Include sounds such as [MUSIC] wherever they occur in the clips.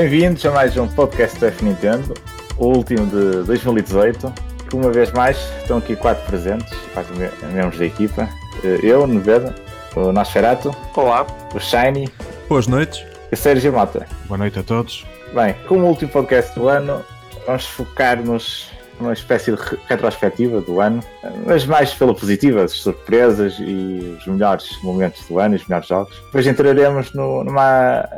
Bem-vindos a mais um podcast da F Nintendo, o último de 2018. Uma vez mais, estão aqui quatro presentes, quatro membros da equipa. Eh, eu, Neveda, o Nosferatu. Olá. O Shiny. Boas noites. E o Sérgio Mota. Boa noite a todos. Bem, como último podcast do ano, vamos focar-nos numa espécie de retrospectiva do ano, mas mais pela positiva, as surpresas e os melhores momentos do ano, os melhores jogos. Depois entraremos no, numa,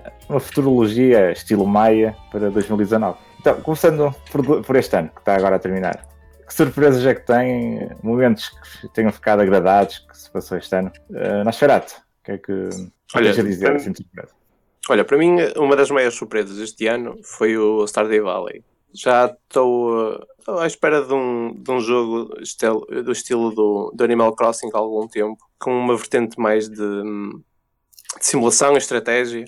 futurologia estilo Maia para 2019. Então, começando por, por este ano, que está agora a terminar. Que surpresas é que tem? Momentos que tenham ficado agradados que se passou este ano? Uh, Nosferatu, o que é que Olha, dizer assim de surpresa? Olha, para mim, uma das maiores surpresas este ano foi o Stardew Valley. Já estou, estou à espera de um, de um jogo do estilo do, do Animal Crossing há algum tempo, com uma vertente mais de, de simulação e estratégia.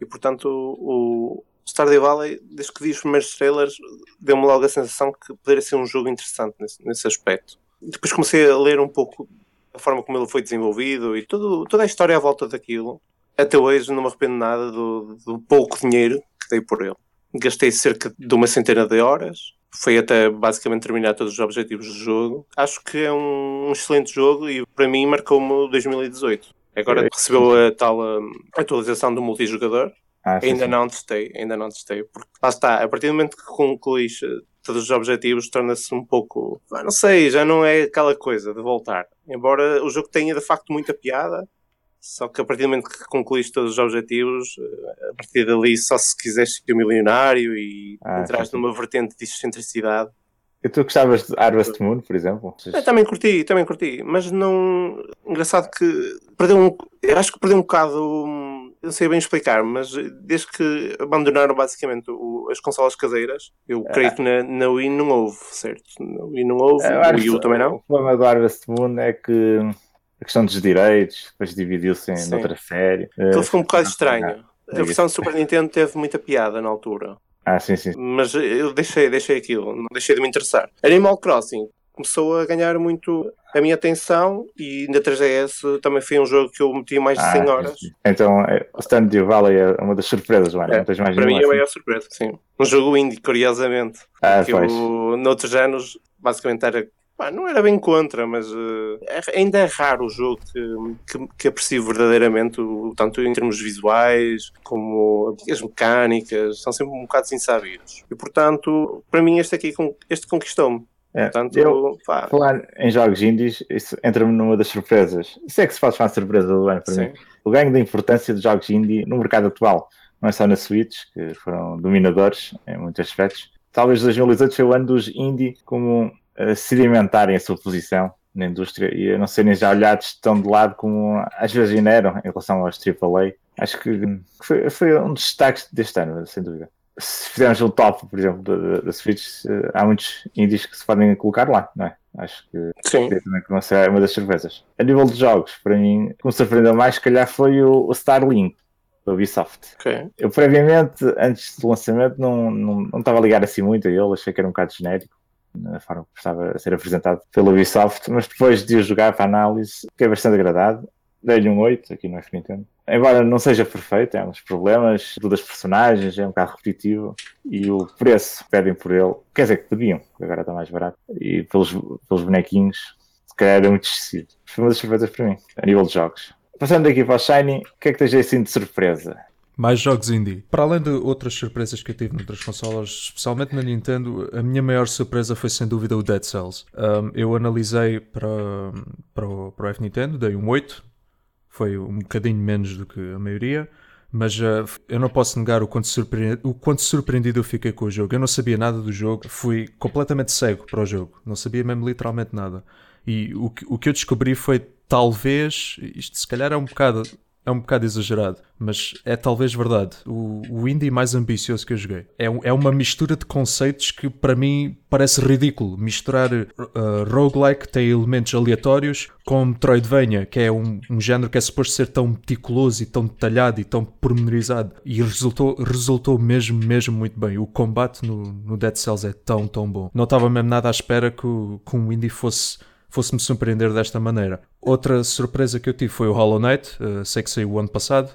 E portanto, o, o Stardew Valley, desde que vi os primeiros trailers, deu-me logo a sensação que poderia ser um jogo interessante nesse, nesse aspecto. Depois comecei a ler um pouco a forma como ele foi desenvolvido e tudo, toda a história à volta daquilo até hoje não me arrependo nada do, do pouco dinheiro que dei por ele. Gastei cerca de uma centena de horas, foi até basicamente terminar todos os objetivos do jogo. Acho que é um, um excelente jogo e para mim marcou-me 2018. Agora é. recebeu a tal um, atualização do multijogador. Ah, ainda sim. não testei, ainda não testei, porque lá está, a partir do momento que concluís eh, todos os objetivos, torna-se um pouco, não sei, já não é aquela coisa de voltar. Embora o jogo tenha de facto muita piada, só que a partir do momento que concluíste todos os objetivos, eh, a partir dali só se quiseres ser milionário e ah, entras numa vertente de excentricidade. E tu gostavas de Harvest Moon, por exemplo? Eu também curti, também curti, mas não. Engraçado que perdeu um. Eu acho que perdeu um bocado. Eu não sei bem explicar, mas desde que abandonaram basicamente o, as consolas caseiras, eu creio que na, na Wii não houve, certo? Na Wii não houve, no Wii U também não. O problema do Harvest Moon é que a questão dos direitos, depois dividiu-se em outra série. Aquilo ficou um bocado estranho. A versão do Super Nintendo teve muita piada na altura. Ah, sim, sim. Mas eu deixei, deixei aquilo, não deixei de me interessar. Animal Crossing começou a ganhar muito a minha atenção e na 3DS também foi um jogo que eu meti mais de ah, 100 horas. Sim. Então, é, o Stardew Valley é uma das surpresas, mano. É, para mim é a maior surpresa, sim. Um jogo indie, curiosamente. Ah, que pois. eu, noutros anos, basicamente era Pá, não era bem contra, mas uh, ainda é raro o jogo que, que, que aprecio verdadeiramente, o, tanto em termos visuais como as mecânicas, são sempre um bocado insabidos. E portanto, para mim, este aqui este conquistou-me. É, portanto, eu, pá. falar em jogos indies, isso entra-me numa das surpresas. Isso é que se faz uma surpresa do ano para Sim. mim. O ganho da importância dos jogos indie no mercado atual. Não é só na Switch, que foram dominadores em muitos aspectos. Talvez 2018 foi o ano dos indie como sedimentarem a sua posição na indústria e a não serem já olhados tão de lado como às vezes ainda eram em relação aos AAA. Acho que foi, foi um dos destaques deste ano, sem dúvida. Se fizermos um top, por exemplo, da, da Switch, eh, há muitos indies que se podem colocar lá, não é? Acho que Sim. também que não será uma das surpresas. A nível de jogos, para mim, o que me surpreendeu mais, se calhar, foi o, o Starlink da Ubisoft. Okay. Eu previamente, antes do lançamento, não, não, não estava a ligar assim muito a ele, achei que era um bocado genérico na forma que estava a ser apresentado pela Ubisoft, mas depois de o jogar para análise, fiquei bastante agradado. Dei-lhe um 8 aqui no F Nintendo. Embora não seja perfeito, é uns problemas, tudo das personagens, é um bocado repetitivo e o preço pedem por ele, quer dizer que pediam, agora está mais barato, e pelos, pelos bonequinhos, se calhar era muito excessivo. Foi uma das surpresas para mim, a nível de jogos. Passando aqui para o Shiny, o que é que tens assim de surpresa? Mais jogos indie. Para além de outras surpresas que eu tive noutras consolas, especialmente na Nintendo, a minha maior surpresa foi sem dúvida o Dead Cells. Um, eu analisei para, para, o, para o F Nintendo, dei um 8, foi um bocadinho menos do que a maioria, mas uh, eu não posso negar o quanto, o quanto surpreendido eu fiquei com o jogo. Eu não sabia nada do jogo, fui completamente cego para o jogo, não sabia mesmo literalmente nada. E o que, o que eu descobri foi talvez, isto se calhar é um bocado é um bocado exagerado, mas é talvez verdade. O, o indie mais ambicioso que eu joguei. É, é uma mistura de conceitos que para mim parece ridículo. Misturar uh, roguelike, tem elementos aleatórios, com Metroidvania, que é um, um género que é suposto ser tão meticuloso e tão detalhado e tão pormenorizado. E resultou, resultou mesmo, mesmo muito bem. O combate no, no Dead Cells é tão, tão bom. Não estava mesmo nada à espera que, que um indie fosse fosse-me surpreender desta maneira. Outra surpresa que eu tive foi o Hollow Knight, uh, sei que saiu o ano passado,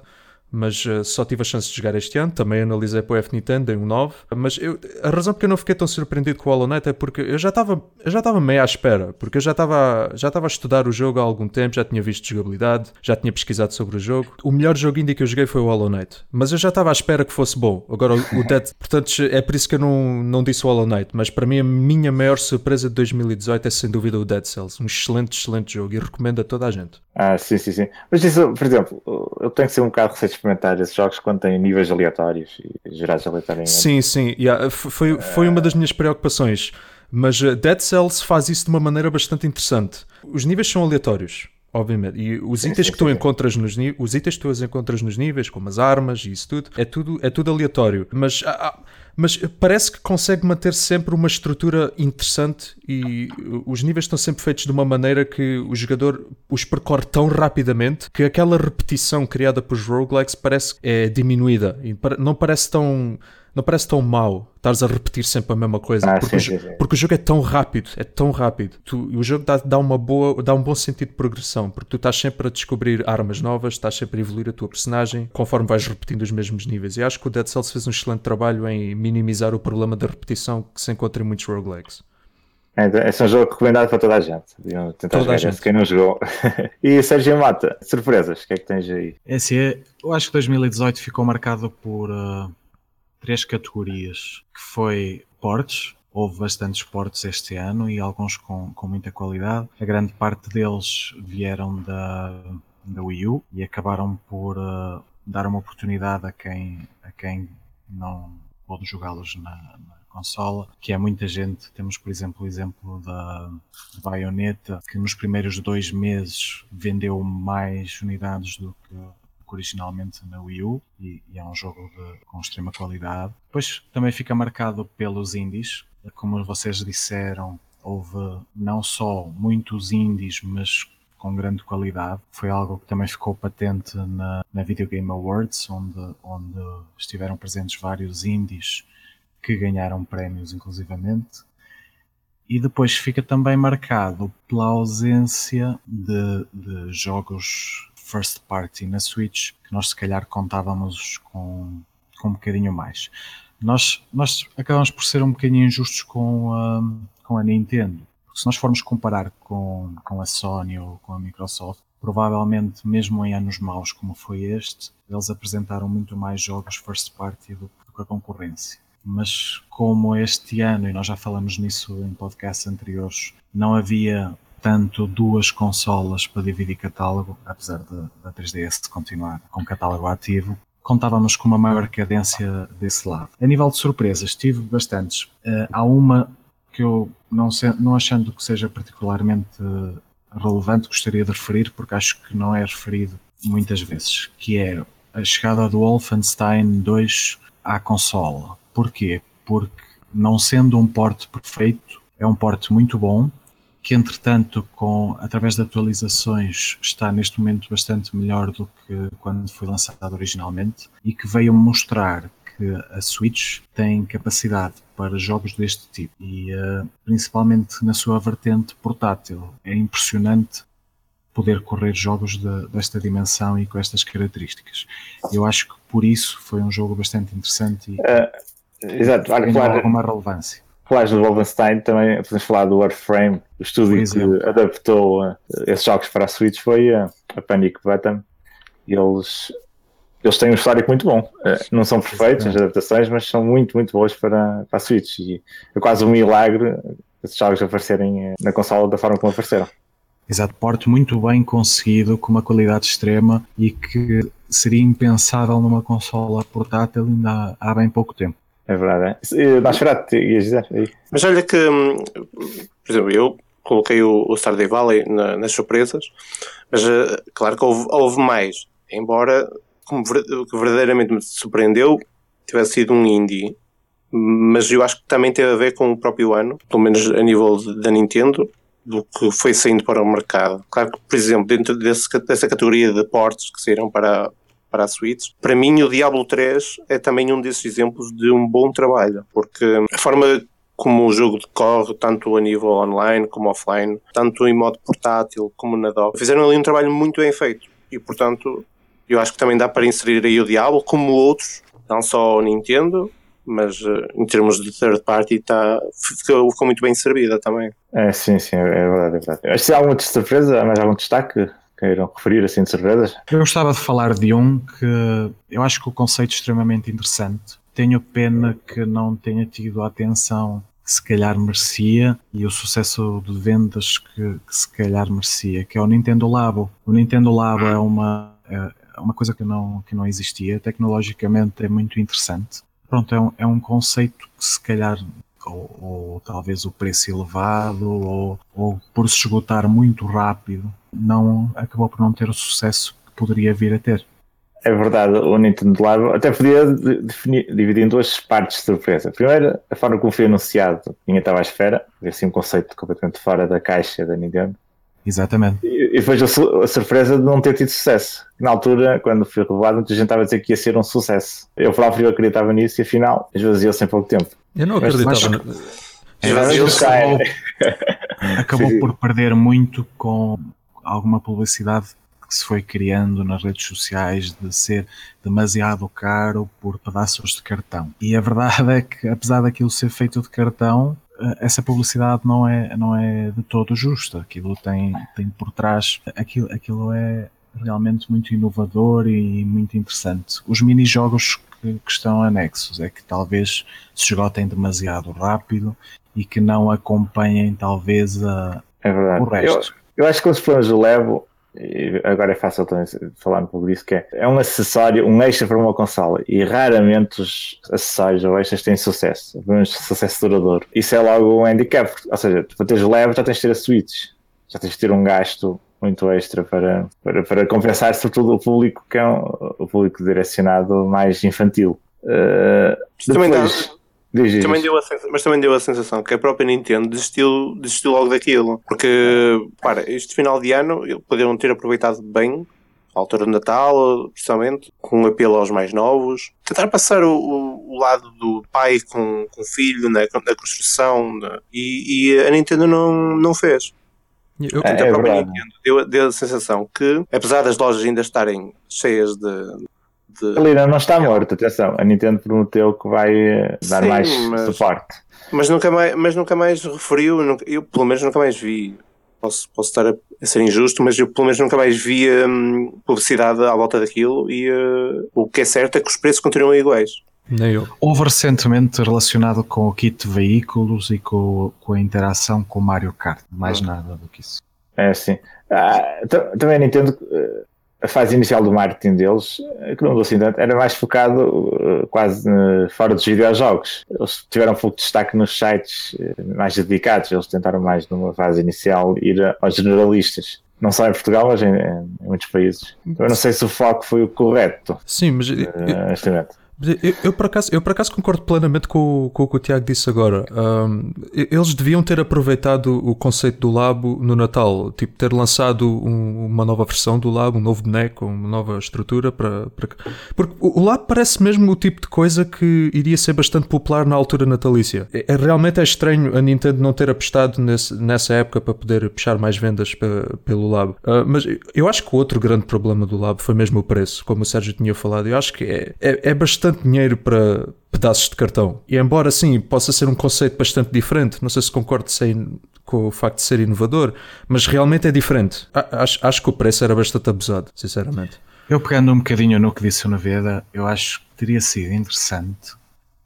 mas uh, só tive a chance de jogar este ano. Também analisei para o F Nintendo, dei um 9. Mas eu, a razão porque eu não fiquei tão surpreendido com o Hollow Knight é porque eu já estava já estava meio à espera, porque eu já estava já estava a estudar o jogo há algum tempo, já tinha visto jogabilidade, já tinha pesquisado sobre o jogo. O melhor jogo indie que eu joguei foi o Hollow Knight, mas eu já estava à espera que fosse bom. Agora o Dead, portanto, é por isso que eu não, não disse o Hollow Knight, mas para mim a minha maior surpresa de 2018 é sem dúvida o Dead Cells, um excelente, excelente jogo e recomendo a toda a gente. Ah, sim, sim, sim. Mas isso, por exemplo, eu tenho que ser um bocado receito de experimentar esses jogos quando têm níveis aleatórios e gerados aleatoriamente. Sim, sim. Yeah. Foi, foi uma das minhas preocupações. Mas uh, Dead Cells faz isso de uma maneira bastante interessante. Os níveis são aleatórios, obviamente. E os sim, itens sim, que tu sim. encontras nos os itens que tu encontras nos níveis, como as armas e isso tudo, é tudo, é tudo aleatório. Mas ah, ah mas parece que consegue manter sempre uma estrutura interessante e os níveis estão sempre feitos de uma maneira que o jogador os percorre tão rapidamente que aquela repetição criada pelos roguelikes parece é diminuída e não parece tão não parece tão mau estares a repetir sempre a mesma coisa ah, porque, sim, o, sim, sim. porque, o, jogo é tão rápido é tão rápido tu, o jogo dá, dá, uma boa dá um bom sentido de progressão porque tu estás sempre a descobrir armas novas estás sempre a evoluir a tua personagem conforme vais repetindo os mesmos níveis e acho que o Dead Cells fez um excelente trabalho em minimizar o problema da repetição que se encontra em muitos roguelikes é, esse é um jogo recomendado para toda a gente. Deviam tentar toda jogar esse, quem não jogou. [LAUGHS] e Sérgio Mata, surpresas, o que é que tens aí? É, eu acho que 2018 ficou marcado por uh, três categorias, que foi portes, houve bastantes portes este ano e alguns com, com muita qualidade. A grande parte deles vieram da, da Wii U e acabaram por uh, dar uma oportunidade a quem, a quem não pôde jogá-los na, na consola, que é muita gente. Temos, por exemplo, o exemplo da, da Bayonetta, que nos primeiros dois meses vendeu mais unidades do que originalmente na Wii U e, e é um jogo de, com extrema qualidade. Depois também fica marcado pelos indies, como vocês disseram, houve não só muitos indies, mas com grande qualidade. Foi algo que também ficou patente na, na Video Game Awards, onde, onde estiveram presentes vários indies que ganharam prémios, inclusivamente. E depois fica também marcado pela ausência de, de jogos first party na Switch, que nós se calhar contávamos com, com um bocadinho mais. Nós, nós acabamos por ser um bocadinho injustos com a, com a Nintendo. Porque se nós formos comparar com, com a Sony ou com a Microsoft, provavelmente mesmo em anos maus como foi este, eles apresentaram muito mais jogos first party do, do que a concorrência. Mas como este ano, e nós já falamos nisso em podcasts anteriores, não havia tanto duas consolas para dividir catálogo, apesar da 3DS continuar com catálogo ativo, contávamos com uma maior cadência desse lado. A nível de surpresas, tive bastantes. Uh, há uma que eu, não, não achando que seja particularmente relevante, gostaria de referir, porque acho que não é referido muitas vezes, que é a chegada do Wolfenstein 2 à consola. Porquê? Porque não sendo um porte perfeito, é um porte muito bom, que entretanto, com, através de atualizações, está neste momento bastante melhor do que quando foi lançado originalmente e que veio mostrar que a Switch tem capacidade para jogos deste tipo e uh, principalmente na sua vertente portátil. É impressionante poder correr jogos de, desta dimensão e com estas características. Eu acho que por isso foi um jogo bastante interessante e uh, exato. Claro, alguma relevância falares do Wolfenstein, também podemos falar do Warframe, o estúdio que adaptou uh, esses jogos para a Switch foi uh, a Panic Button. E eles, eles têm um histórico muito bom. Uh, não são perfeitos as adaptações, mas são muito, muito boas para, para a Switch. E é quase um milagre esses jogos aparecerem na consola da forma como apareceram. Exato, porte muito bem conseguido, com uma qualidade extrema e que seria impensável numa consola portátil ainda há bem pouco tempo. É verdade. É? Nosferatu, ias dizer? Mas olha que, hum, por exemplo, eu coloquei o, o Stardew Valley na, nas surpresas, mas uh, claro que houve, houve mais. Embora, como verdadeiramente me surpreendeu, tivesse sido um indie, mas eu acho que também teve a ver com o próprio ano, pelo menos a nível da Nintendo, do que foi saindo para o mercado. Claro que, por exemplo, dentro desse, dessa categoria de portes que saíram para para a Switch. Para mim, o Diablo 3 é também um desses exemplos de um bom trabalho, porque a forma como o jogo decorre, tanto a nível online como offline, tanto em modo portátil como na dock, fizeram ali um trabalho muito bem feito e, portanto, Eu acho que também dá para inserir aí o Diablo, como outros, não só o Nintendo, mas uh, em termos de third party tá, ficou, ficou, muito bem servida também. É, sim, sim, é verdade, é verdade. Se há alguma surpresa, mais algum destaque? Queiram referir assim de surpresas? Eu gostava de falar de um que eu acho que o conceito é extremamente interessante. Tenho pena que não tenha tido a atenção que se calhar merecia e o sucesso de vendas que, que se calhar merecia, que é o Nintendo Labo. O Nintendo Labo é uma, é uma coisa que não, que não existia, tecnologicamente é muito interessante pronto, é um, é um conceito que se calhar ou, ou, talvez o preço elevado ou, ou por se esgotar muito rápido não acabou por não ter o sucesso que poderia vir a ter. É verdade, o Nintendo Labo até podia definir, dividir em duas partes de surpresa. Primeiro, a forma como foi anunciado, ninguém estava à espera, assim um conceito completamente fora da caixa da Nintendo. Exatamente. E, e depois a, a, surpresa de não ter tido sucesso. Na altura, quando foi revelado, muita gente estava a dizer que ia ser um sucesso. Eu próprio acreditava nisso e afinal esvaziou-se em pouco tempo. Eu não acreditava. Esvaziou-se. Acabou, acabou [LAUGHS] por perder muito com alguma publicidade que se foi criando nas redes sociais de ser demasiado caro por pedaços de cartão. E a verdade é que, apesar daquilo ser feito de cartão, eh, essa publicidade não é, não é de todo justa. Aquilo tem, tem por trás, aquilo, aquilo é realmente muito inovador e muito interessante. Os mini-jogos que, que, estão anexos é que talvez se esgotem demasiado rápido e que não acompanhem talvez a, é o resto. Eu, eu acho que os problemas do Levo agora é fácil também falar um pouco disso, que é, é um acessório, um extra para uma consola e raramente os acessórios ou extras têm sucesso, pelo menos sucesso duradouro. Isso é logo um handicap, ou seja, para teres leve já tens de ter a Switch, já tens de ter um gasto muito extra para, para, para compensar sobretudo o público que é um, o público direcionado mais infantil. Uh, depois, Diz, diz. Também deu a mas também deu a sensação que a própria Nintendo desistiu, desistiu logo daquilo. Porque, para, este final de ano poderiam ter aproveitado bem a altura do Natal, precisamente, com um apelo aos mais novos. Tentar passar o, o, o lado do pai com, com o filho na, na construção né? e, e, a Nintendo não, não fez. Eu, é, a própria é Nintendo deu, deu a sensação que, apesar das lojas ainda estarem cheias de, de... Ali não, está morto, atenção. A Nintendo prometeu que vai eh, dar Sim, mais mas, suporte. Mas nunca mais, mas nunca mais referiu, nunca, eu pelo menos nunca mais vi. Posso, posso estar a, a, ser injusto, mas eu pelo menos nunca mais vi hum, publicidade à volta daquilo e uh, o que é certo é que os preços continuam iguais. Nem eu. Houve recentemente relacionado com o kit de veículos e com, com a interação com o Mario Kart, mais hum. nada do que isso. É sim. Ah, também a Nintendo eh, a fase inicial do marketing deles, eh, que não mudou assim tanto, era mais focado eh, quase fora dos videojogos. Eles tiveram um pouco de destaque nos sites eh, mais dedicados, eles tentaram mais numa fase inicial ir aos generalistas. Não só em Portugal, mas em, em muitos países. Eu não sei se o foco foi o correto. Sim, mas. Uh, eu, eu, por acaso, eu por acaso concordo plenamente com, com o que o Tiago disse agora. Um, eles deviam ter aproveitado o conceito do Labo no Natal, tipo ter lançado um, uma nova versão do Labo, um novo boneco, uma nova estrutura para, para... porque o Labo parece mesmo o tipo de coisa que iria ser bastante popular na altura natalícia. É, é realmente é estranho a Nintendo não ter apostado nesse, nessa época para poder puxar mais vendas pelo Labo. Uh, mas eu acho que o outro grande problema do Labo foi mesmo o preço, como o Sérgio tinha falado. Eu acho que é, é, é bastante bastante dinheiro para pedaços de cartão. E embora sim possa ser um conceito bastante diferente, não sei se concordo sem, com o facto de ser inovador, mas realmente é diferente. Acho, acho que o preço era bastante abusado, sinceramente. Eu pegando um bocadinho no que disse o Naveda, eu acho que teria sido interessante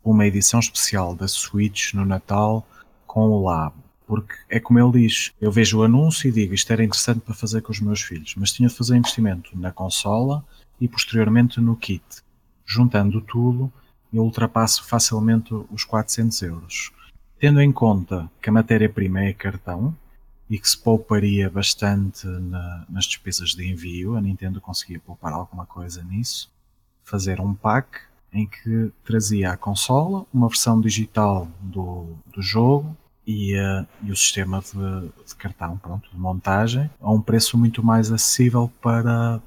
uma edição especial da Switch no Natal com o Lab. Porque é como ele diz, eu vejo o anúncio e digo isto era interessante para fazer com os meus filhos, mas tinha de fazer investimento na consola e posteriormente no kit juntando tudo, eu ultrapasso facilmente os 400 euros. Tendo em conta que a matéria-prima é cartão e que se pouparia bastante na, nas despesas de envio, a Nintendo conseguia poupar alguma coisa nisso, fazer um pack em que trazia a consola, uma versão digital do, do jogo e, uh, e o sistema de, de, cartão pronto, de montagem a um preço muito mais acessível para,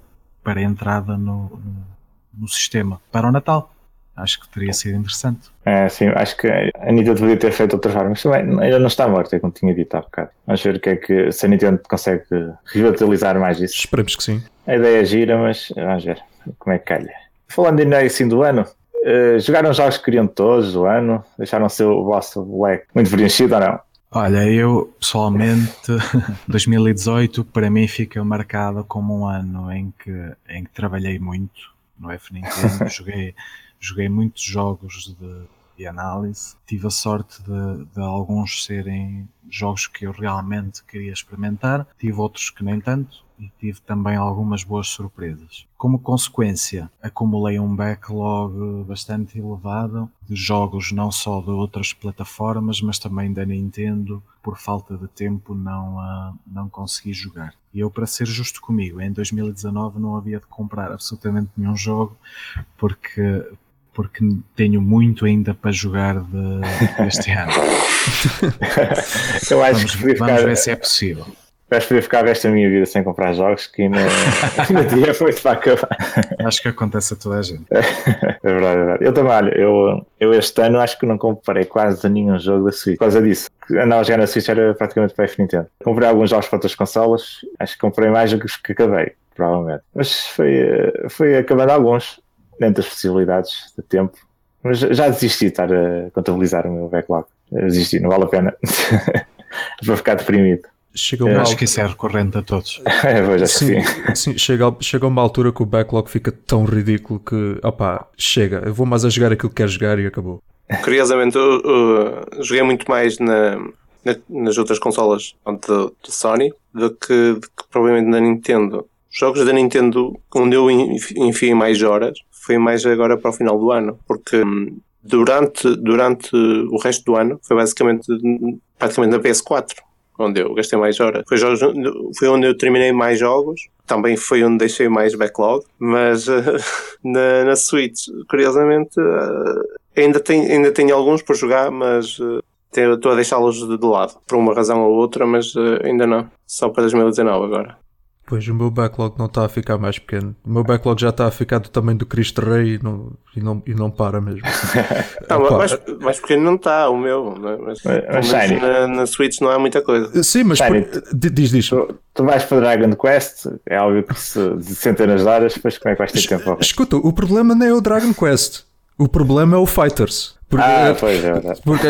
para a entrada no, no no sistema para o Natal. acho que teria sido interessante. É, sim, acho que a Nintendo podia ter feito outra forma, mas também ainda não está morta, é como tinha dito há bocado. Vamos ver o que é que se a Nintendo consegue revitalizar mais isso. Esperemos que sim. A ideia é gira, mas vamos ver como é que calha. Falando ainda assim do ano, uh, jogaram jogos que queriam todos do ano? Deixaram o seu vosso leque muito preenchido ou não? Olha, eu pessoalmente [LAUGHS] 2018 para mim fica marcado como um ano em que, em que trabalhei muito no F Nintendo, joguei, joguei muitos jogos de, de análise, tive a sorte de, de, alguns serem jogos que eu realmente queria experimentar, tive outros que nem tanto, e tive também algumas boas surpresas. Como consequência, acumulei um backlog bastante elevado de jogos não só de outras plataformas, mas também da Nintendo. Por falta de tempo, não, uh, não consegui jogar. E eu, para ser justo comigo, em 2019 não havia de comprar absolutamente nenhum jogo, porque porque tenho muito ainda para jogar de, deste ano. [LAUGHS] eu acho vamos, que vamos ver se é possível. Que podia ficar o resto da minha vida sem comprar jogos, que ainda, [LAUGHS] ainda tinha muito para acabar. Acho que acontece a toda a gente. É verdade, é verdade. Eu também, olha, eu, eu este ano acho que não comprei quase nenhum jogo da Switch. Por causa disso, andava a jogar na Switch era praticamente para F Nintendo. Comprei alguns jogos para outras consolas, acho que comprei mais do que acabei, provavelmente. Mas foi, foi acabando alguns, dentro das possibilidades de tempo. Mas já desisti de estar a contabilizar o meu backlog. Desisti, não vale a pena. [LAUGHS] para ficar deprimido. Chega uma acho que isso é recorrente a todos. [LAUGHS] é, pois, sim, sim. sim chega, chega uma altura que o backlog fica tão ridículo que, opá, chega, eu vou mais a jogar aquilo que quero jogar e acabou. Curiosamente, eu, eu joguei muito mais na, na, nas outras consolas de, Sony do que, do que, provavelmente na Nintendo. Jogos da Nintendo, onde eu enfiei mais horas, foi mais agora para o final do ano, porque hum, durante, durante o resto do ano foi basicamente praticamente na PS4 onde eu gastei mais horas. Foi, jogos, foi onde eu terminei mais jogos, também foi onde deixei mais backlog, mas uh, [LAUGHS] na, na Switch, curiosamente, uh, ainda, tenho, ainda tenho alguns por jogar, mas uh, estou a deixá-los de, de, lado, por uma razão ou outra, mas ainda não. Só para 2019 agora. Pois, o meu backlog não está a ficar mais pequeno. O meu backlog já está a ficar do tamanho do Cristo Rei e não, e não, e não para mesmo. [LAUGHS] não, mais, mais pequeno não está, o meu. Né? Mas, mas, mas na, na, Switch não há muita coisa. Sim, mas por, diz, diz. Tu, tu, vais para Dragon Quest, é óbvio que se, de centenas de horas, depois como é que vais ter tempo? Escuta, o problema não é o Dragon Quest. O problema é o Fighters. Porque, ah, pois é verdade. Porque,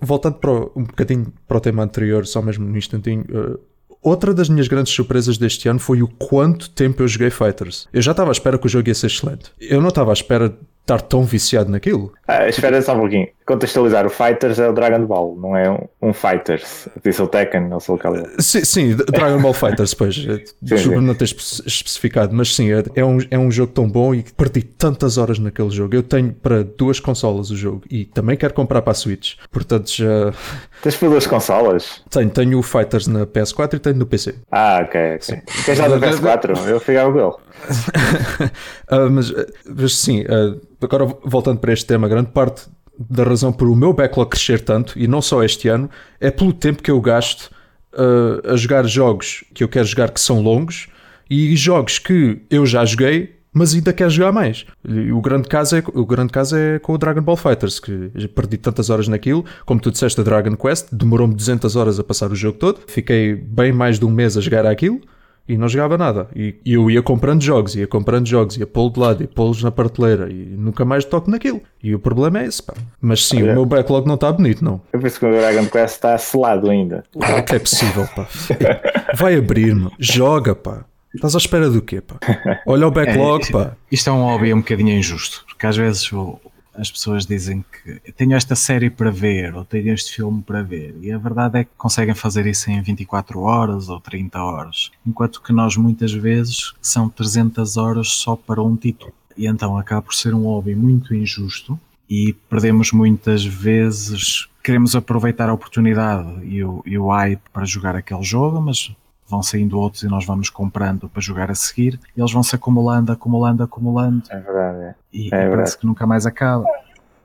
voltando para o, um bocadinho para o tema anterior, só mesmo um instantinho, uh, Outra das minhas grandes surpresas deste ano foi o quanto tempo eu joguei Fighters. Eu já estava à espera que o jogo ia ser excelente. Eu não estava à espera estar tão viciado naquilo. Ah, espera só um pouquinho. Contextualizar, o Fighters é o Dragon Ball, não é um, um Fighters. Disse o Tekken, não sei o que é. Sim, sim, Dragon Ball Fighters, pois. [LAUGHS] Desculpa não ter especificado, mas sim, é, é, um, é um jogo tão bom e perdi tantas horas naquele jogo. Eu tenho para duas consolas o jogo e também quero comprar para a Switch. Portanto, já. [LAUGHS] Tens para duas consolas? Tenho, tenho o Fighters na PS4 e tenho no PC. Ah, ok. okay. Queres da PS4? Eu ficava com ele. uh, [LAUGHS] mas, mas sim, uh, agora voltando para este tema, grande parte da razão por o meu backlog crescer tanto, e não só este ano, é pelo tempo que eu gasto uh, a jogar jogos que eu quero jogar que são longos e jogos que eu já joguei, mas ainda quero jogar mais. E o grande caso é, o grande caso é com o Dragon Ball Fighters, que perdi tantas horas naquilo, como tu disseste, a Dragon Quest, demorou-me 200 horas a passar o jogo todo, fiquei bem mais de um mês a jogar aquilo e não jogava nada. E, eu ia comprando jogos, ia comprando jogos, ia pô-lo de lado, ia pô-los na prateleira e nunca mais toco naquilo. E o problema é esse, pá. Mas sim, Olha, o meu backlog não está bonito, não. Eu penso que o Dragon Quest está selado ainda. Ah, que é possível, pá. [LAUGHS] Vai abrir-me, joga, pá. Estás à espera do quê, pá? Olha o backlog, é, pá. Isto é um hobby um bocadinho injusto, porque às vezes o, as pessoas dizem que tenho esta série para ver ou tenho este filme para ver e a verdade é que conseguem fazer isso em 24 horas ou 30 horas, enquanto que nós muitas vezes são 300 horas só para um título. E então acaba por ser um hobby muito injusto e perdemos muitas vezes, queremos aproveitar a oportunidade e o, e o hype para jogar aquele jogo, mas vão saindo outros e nós vamos comprando para jogar a seguir, e eles vão se acumulando, acumulando, acumulando. É verdade. É. E, é parece que nunca mais acaba.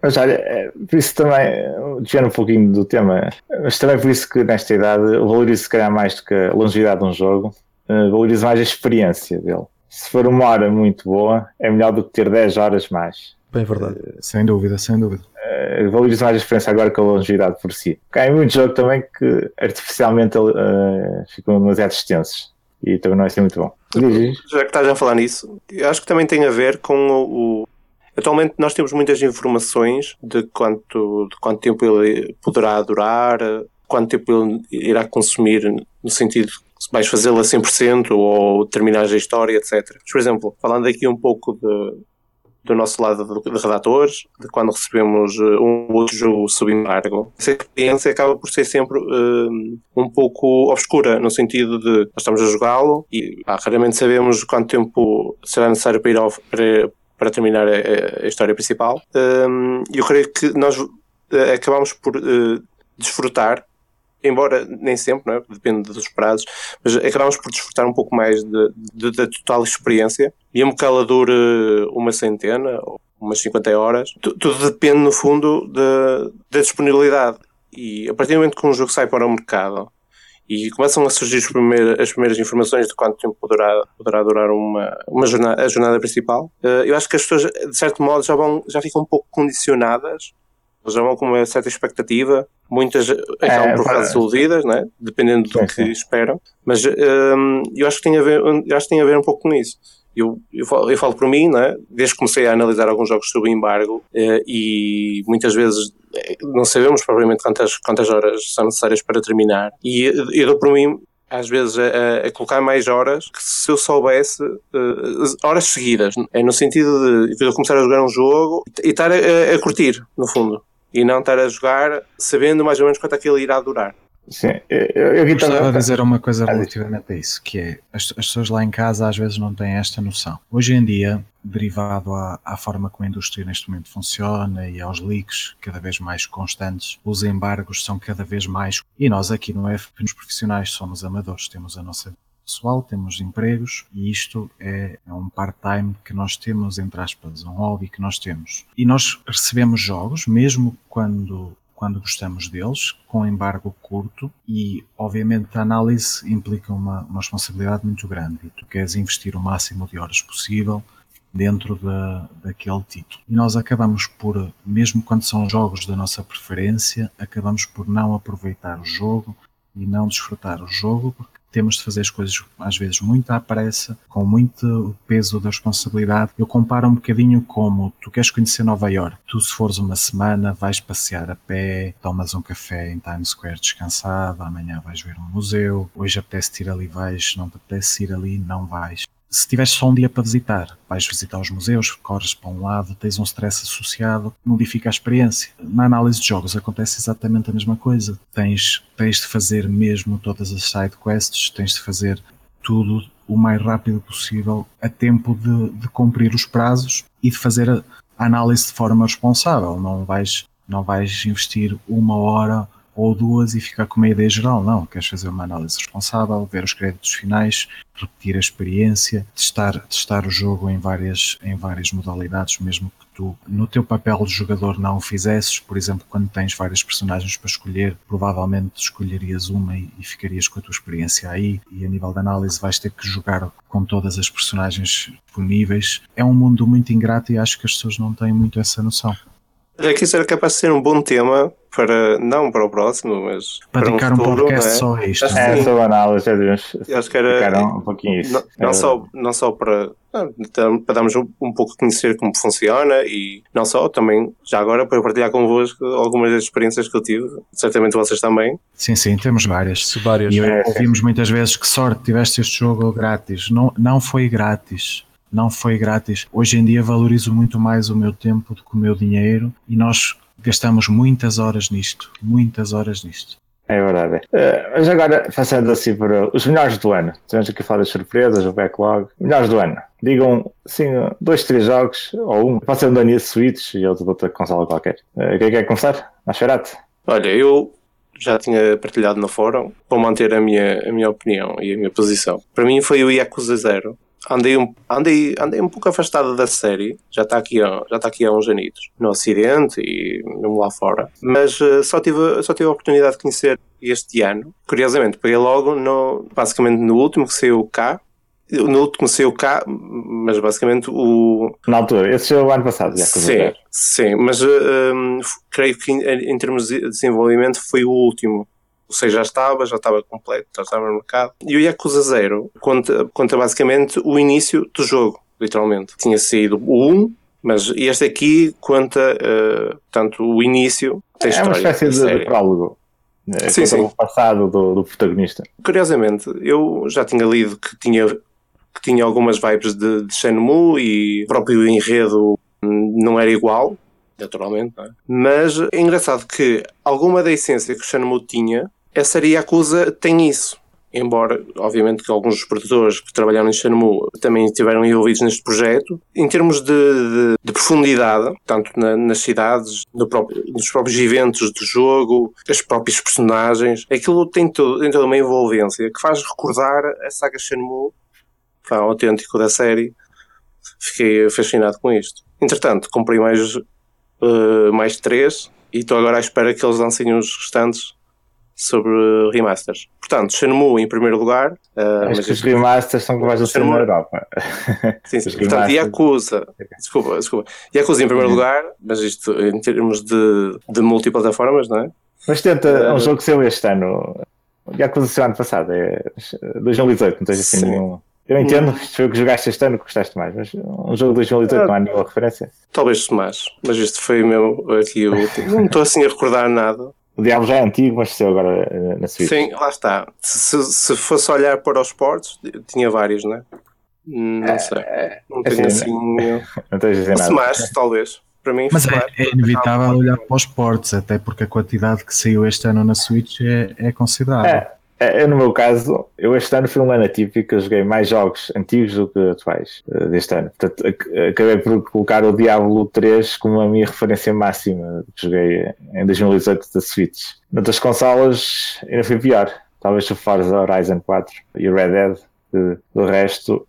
Mas olha, é, por isso também, desviando um pouquinho do tema, mas também por isso que nesta idade eu valorizo se calhar mais do que a longevidade de um jogo, uh, valorizo mais a experiência dele. Se for uma hora muito boa, é melhor do que ter 10 horas mais. Bem verdade. Uh, sem dúvida, sem dúvida. Uh, valorizo mais a experiência agora com a longevidade por si. Há muito jogo também que artificialmente uh, ficam demasiado extensos e também não é assim muito bom. Já que estás a falar nisso, acho que também tem a ver com o, o... Atualmente nós temos muitas informações de quanto, de quanto tempo ele poderá durar, quanto tempo ele irá consumir, no sentido se vais fazê-lo a 100% ou terminar a história, etc. Mas, por exemplo, falando aqui um pouco de, do nosso lado de, redatores, de quando recebemos uh, um outro jogo sob embargo, essa experiência acaba por ser sempre uh, um pouco obscura, no sentido de nós estamos a jogá-lo e ah, raramente sabemos quanto tempo será necessário para ir ao, para, para terminar a, a, história principal. Um, eu creio que nós uh, acabamos por desfrutar embora nem sempre, não é? depende dos prazos, mas acabamos por desfrutar um pouco mais da total experiência, mesmo que ela dure uma centena ou umas 50 horas, tudo depende no fundo da, da disponibilidade. E a partir do momento que um jogo sai para o mercado e começam a surgir as primeiras, as primeiras informações de quanto tempo poderá, poderá durar uma, uma jornada, a jornada principal, eh, eu acho que as pessoas, de certo modo, já, vão, já ficam um pouco condicionadas já vão com uma certa expectativa, muitas acabam é, por ficar desiludidas, né? dependendo do sim, que sim. esperam, mas um, eu acho que tem a ver, eu acho que tem a ver um pouco com isso. Eu, eu, falo, eu falo por mim, né? desde que comecei a analisar alguns jogos sob embargo eh, e muitas vezes eh, não sabemos propriamente quantas, quantas horas são necessárias para terminar e eu dou por mim às vezes a, a, colocar mais horas que se eu soubesse uh, horas seguidas, é no sentido de eu começar a jogar um jogo e estar a, a, curtir, no fundo e não estar a jogar sabendo mais ou menos quanto aquilo irá durar. Sim, eu, eu, eu gostava de dizer uma coisa relativamente a isso, que é as, as, pessoas lá em casa às vezes não têm esta noção. Hoje em dia, derivado à, à, forma como a indústria neste momento funciona e aos leaks cada vez mais constantes, os embargos são cada vez mais. E nós aqui no F, nos profissionais, somos amadores, temos a nossa pessoal, temos empregos e isto é, é um part-time que nós temos, entre aspas, um hobby que nós temos. E nós recebemos jogos, mesmo quando quando gostamos deles, com embargo curto e, obviamente, a análise implica uma, uma responsabilidade muito grande e tu queres investir o máximo de horas possível dentro da, daquele título. E nós acabamos por, mesmo quando são jogos da nossa preferência, acabamos por não aproveitar o jogo e não desfrutar o jogo porque temos de fazer as coisas às vezes muito à pressa, com muito peso da responsabilidade. Eu comparo um bocadinho como tu queres conhecer Nova York. Tu, se fores uma semana, vais passear a pé, tomas um café em Times Square descansado, amanhã vais ver um museu, hoje apetece ir ali, vais, não te apetece ir ali, não vais se tiveres só um dia para visitar, vais visitar os museus, corres para um lado, tens um stress associado, modifica a experiência. Na análise de jogos acontece exatamente a mesma coisa. Tens, tens de fazer mesmo todas as side quests, tens de fazer tudo o mais rápido possível a tempo de, de cumprir os prazos e de fazer a análise de forma responsável. Não vais, não vais investir uma hora ou duas e ficar com uma ideia geral. Não, queres fazer uma análise responsável, ver os créditos finais, repetir a experiência, testar, testar o jogo em várias, em várias modalidades, mesmo que tu no teu papel de jogador não o fizesses. Por exemplo, quando tens várias personagens para escolher, provavelmente escolherias uma e, e ficarias com a tua experiência aí. E a nível de análise vais ter que jogar com todas as personagens disponíveis. É um mundo muito ingrato e acho que as pessoas não têm muito essa noção. É que isso era capaz de ser um bom tema para, não para o próximo, mas para, para dedicar um, futuro, um podcast é? só a isto. Acho é, só análise, devemos acho que era um, pouquinho isso. Não, não, é. só, não só para, para darmos um, um pouco a conhecer como funciona e não só, também já agora para partilhar convosco algumas das experiências que eu tive, certamente vocês também. Sim, sim, temos várias. várias. E é, ouvimos muitas vezes que sorte tiveste este jogo grátis. Não, não foi grátis não foi grátis. Hoje em dia valorizo muito mais o meu tempo do que o meu dinheiro e nós gastamos muitas horas nisto, muitas horas nisto. É verdade. Uh, mas agora, passando assim para os melhores do ano. Temos aqui a falar das surpresas, o backlog. Melhores do ano. Digam, sim, dois, três jogos, ou um. Pode ser um da Nintendo Switch e outro de outra consola qualquer. Uh, quem quer começar? Mascherati? Olha, eu já tinha partilhado no fórum, vou manter a minha, a minha opinião e a minha posição. Para mim foi o Yakuza Zero andei um, andei, andei um pouco afastado da série, já está aqui, já está aqui há uns anitos, no Ocidente e mesmo lá fora, mas uh, só, tive, só tive a oportunidade de conhecer este ano. Curiosamente, peguei logo, no, basicamente no último que saiu cá, no último saiu cá, mas basicamente o. Na altura, esse saiu o ano passado, já. Sim, sim, mas uh, um, creio que em, em, termos de desenvolvimento foi o último. Ou seja, já estava, já estava completo, já estava no mercado. E o Yakuza Zero conta, conta basicamente o início do jogo, literalmente. Tinha sido o 1, mas este aqui conta uh, tanto o início da história. É uma espécie de, de prólogo. É, sim, sim. o passado do, do, protagonista. Curiosamente, eu já tinha lido que tinha, que tinha algumas vibes de, de Shenmue e o próprio enredo não era igual, naturalmente, é? mas é engraçado que alguma da essência que o Shenmue tinha, essa Yakuza tem isso embora, obviamente, que alguns dos produtores que trabalharam em Shenmue também estiveram envolvidos neste projeto, em termos de, de, de profundidade, tanto na, nas cidades, no próprio, nos próprios eventos do jogo, as próprias personagens, aquilo tem, todo, tem toda uma envolvência que faz recordar a saga Shenmue, um autêntico da série. Fiquei fascinado com isto. Entretanto, comprei mais, uh, mais três e estou agora à espera que eles lancem os restantes sobre remasters. Portanto, Shenmue em primeiro lugar. Uh, Acho que os remasters são que vais ser na Europa. Sim, sim. Portanto, Yakuza. Desculpa, desculpa. Yakuza em primeiro uhum. lugar, mas isto em termos de, de multiplataformas, não é? Mas tenta, uh, um jogo que saiu este ano. Yakuza saiu ano passado, é 2018, não tens assim nenhum. Eu entendo, hum. isto foi o que jogaste este ano que gostaste mais, mas um jogo de 2018 ah, não há nenhuma referência. Talvez mais, mas este foi mesmo aqui o último. não estou assim a recordar nada. O Diabo já é antigo, mas saiu agora eh, na Switch. Sim, lá está. Se, se fosse olhar para os portos, tinha vários, não é? Não é, sei. É, não tenho assim. assim [LAUGHS] não tens a dizer nada. Smash, talvez. Para mim, Mas é, é, inevitável olhar para os portos, até porque a quantidade que saiu este ano na Switch é, é considerável. É, é, no meu caso, eu este ano foi um ano atípico, eu joguei mais jogos antigos do que atuais uh, deste ano. Portanto, acabei por colocar o Diablo 3 como a minha referência máxima que joguei em 2018 da Switch. Noutras consolas ainda foi pior. Talvez o Forza Horizon 4 e o Red Dead. do resto,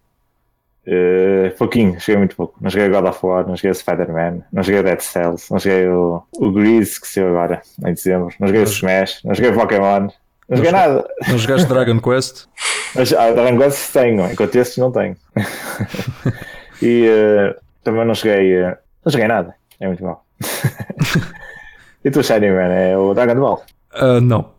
uh, pouquinho, joguei muito pouco. Não joguei God of War, não joguei Spider-Man, não joguei Dead Cells, não joguei o, o Grease que saiu agora em dezembro, não joguei o Smash, não joguei Pokémon. Não joguei nada. Não jogaste Dragon Quest? Mas, ah, Dragon Quest tenho, enquanto esses não tenho. [LAUGHS] e uh, também não joguei. Uh, não joguei nada. É muito mal. [LAUGHS] e tu, Shiny Man, é o Dragon Ball? Uh, não.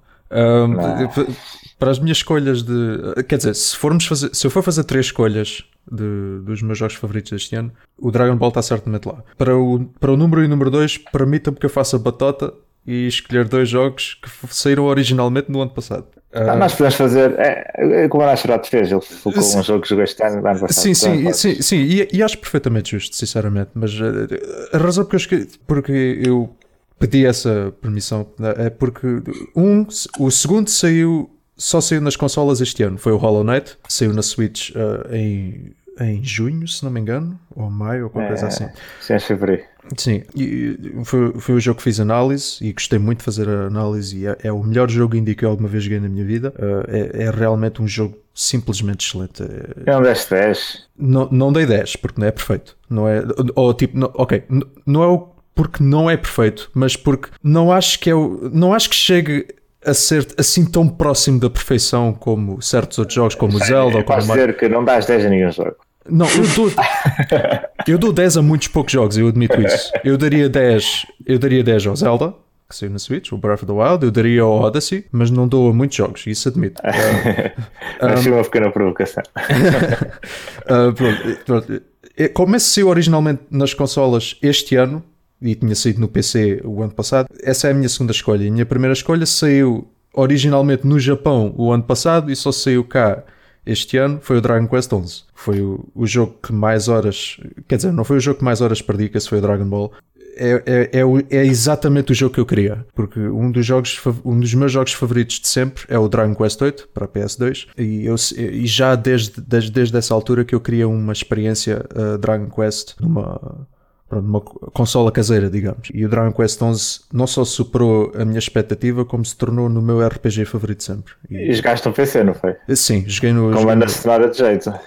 Para as minhas escolhas de. Quer dizer, se, formos fazer, se eu for fazer três escolhas de, dos meus jogos favoritos deste ano, o Dragon Ball está certamente lá. Para o, para o número 1 e número 2, permita-me que eu faça batota e escolher dois jogos que saíram originalmente no ano passado. Ah, nós podemos fazer, é, é como a Nascerato fez, ele colocou um jogo que jogou este ano, ano passado. Sim, sim, sim, sim, e, e, acho perfeitamente justo, sinceramente, mas uh, a razão porque eu, porque eu pedi essa permissão né, é porque um, o segundo saiu, só saiu nas consolas este ano, foi o Hollow Knight, saiu na Switch uh, em em junho, se não me engano, ou maio, ou qualquer é, coisa assim. Sim, é fevereiro. Sim, e foi, foi o jogo que fiz análise e gostei muito de fazer a análise. E é, é o melhor jogo indie que eu alguma vez joguei na minha vida. Uh, é, é, realmente um jogo simplesmente excelente. É um 10 10. Não, não dei 10, porque não é perfeito. Não é, ou tipo, não, ok, não é o, porque não é perfeito, mas porque não acho que é o, não acho que chegue a ser assim tão próximo da perfeição como certos outros jogos, como o Zelda. É, ou como dizer que não dás 10 a nenhum jogo. Não, eu dou, [LAUGHS] eu dou 10 a muitos poucos jogos, eu admito isso. Eu daria 10, eu daria 10 ao Zelda, que saiu na Switch, o Breath of the Wild, eu daria ao Odyssey, mas não dou a muitos jogos, isso admito. Uh, Achei uma pequena provocação. uh, [LAUGHS] pronto, pronto. É, como esse saiu originalmente nas consolas este ano, e tinha saído no PC o ano passado, essa é a minha segunda escolha. A minha primeira escolha saiu originalmente no Japão o ano passado e só saiu cá este ano foi o Dragon Quest XI. Foi o, o jogo que mais horas. Quer dizer, não foi o jogo que mais horas perdi, que esse foi o Dragon Ball. É, é, é, é, exatamente o jogo que eu queria. Porque um dos, jogos, um dos meus jogos favoritos de sempre é o Dragon Quest VIII para PS2. E, eu, e já desde, desde, desde essa altura que eu queria uma experiência uh, Dragon Quest numa, pronto, uma consola caseira, digamos. E o Dragon Quest XI não só superou a minha expectativa, como se tornou no meu RPG favorito sempre. E, e jogaste no PC, não foi? Sim, joguei no. Com banda sonora de jeito. [LAUGHS]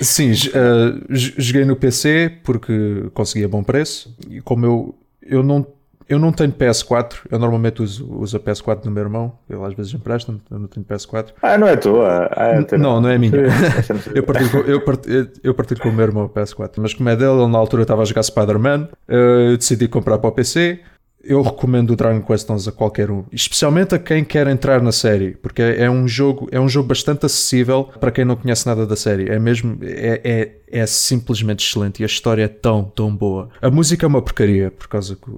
Sim, uh, joguei no PC porque conseguia bom preço e como eu, eu não eu não tenho PS4, eu normalmente uso, uso a PS4 do meu irmão, ele às vezes empresta-me, eu não tenho PS4. Ah, não é tua? Ah, é não, não é minha. [LAUGHS] eu, partilho com, eu, partilho, eu partilho com o meu irmão a PS4, mas como é dele, ele na altura estava a jogar Spider-Man, eu decidi comprar para o PC, eu recomendo o Dragon Quest 11 a qualquer um, especialmente a quem quer entrar na série, porque é um jogo, é um jogo bastante acessível para quem não conhece nada da série. É mesmo, é, é, é simplesmente excelente e a história é tão, tão boa. A música é uma porcaria, por causa que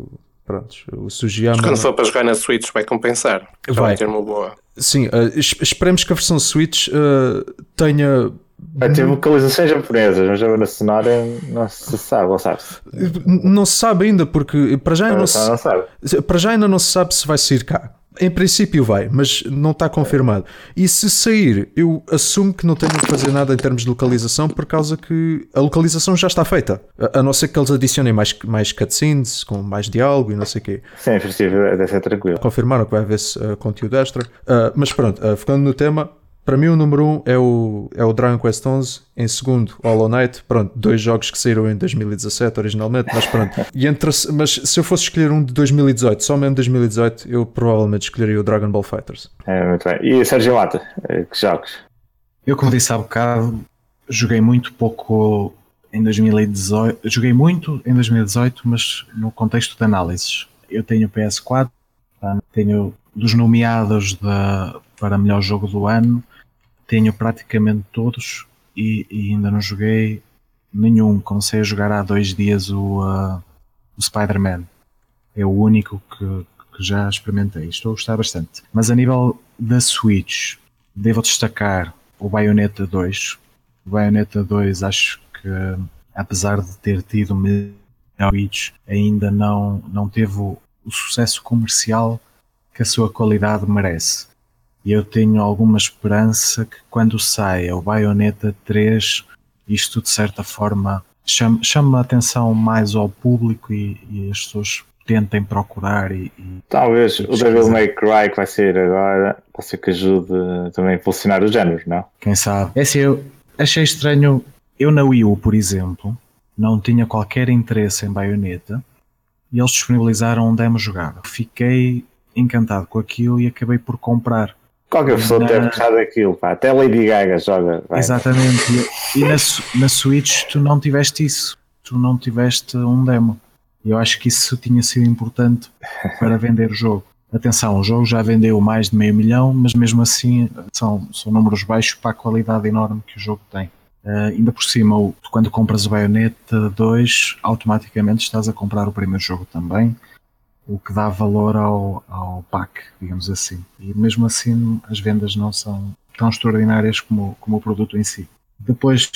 Pronto, o Sugiyama... Mas quando for para jogar na Switch vai compensar. Vai. ter uma boa. Sim, uh, esperemos que a versão Switch uh, tenha Vai ter vocalizações japonesas, mas a nacional não se sabe, ou sabe-se? Não se sabe ainda, porque para já, não, se, não sabe. para já ainda não se sabe se vai sair cá. Em princípio vai, mas não está confirmado. E se sair, eu assumo que não tenho que fazer nada em termos de localização, por causa que a localização já está feita. A, não ser que eles adicionem mais, mais cutscenes, com mais diálogo e não sei o quê. Sim, em princípio deve ser tranquilo. Confirmaram que vai haver uh, conteúdo extra. Uh, mas pronto, uh, ficando no tema, para mim o número 1 um é, o, é o Dragon Quest 11, em segundo Hollow Knight, pronto, dois jogos que saíram em 2017 originalmente, mas pronto. E entre, mas se eu fosse escolher um de 2018, só mesmo 2018, eu provavelmente escolheria o Dragon Ball Fighters. É, muito bem. E Sérgio Mata, eh, que jogos? Eu, como disse há bocado, joguei muito pouco em 2018, joguei muito em 2018, mas no contexto de análises. Eu tenho PS4, tenho dos nomeados da, para melhor jogo do ano, tenho praticamente todos e, e, ainda não joguei nenhum. Comecei a jogar há dois dias o, uh, o Spider-Man. É o único que, que, já experimentei. Estou a gostar bastante. Mas a nível da Switch, devo destacar o Bayonetta 2. O Bayonetta 2 acho que, apesar de ter tido Switch, ainda não, não teve o, o sucesso comercial que a sua qualidade merece. E eu tenho alguma esperança que quando saia o Bayonetta 3, isto de certa forma chama, chama a atenção mais ao público e, e as pessoas tentem procurar e, e talvez o Devil May Cry que vai ser agora pode ser que ajude também a impulsionar os géneros, não? Quem sabe? É assim, eu achei estranho eu na Wii U, por exemplo não tinha qualquer interesse em Bayonetta e eles disponibilizaram um demo jogável fiquei encantado com aquilo e acabei por comprar Qualquer pessoa na... deve gostar daquilo, pá. Até Lady Gaga joga. Vai. Exatamente. E, e na, na Switch tu não tiveste isso. Tu não tiveste um demo. E eu acho que isso tinha sido importante para vender o jogo. Atenção, o jogo já vendeu mais de meio milhão, mas mesmo assim são, são números baixos para a qualidade enorme que o jogo tem. Uh, ainda por cima, quando compras o Bayonetta 2, automaticamente estás a comprar o primeiro jogo também o que dá valor ao, ao pack, digamos assim. E mesmo assim as vendas não são tão extraordinárias como, como o produto em si. Depois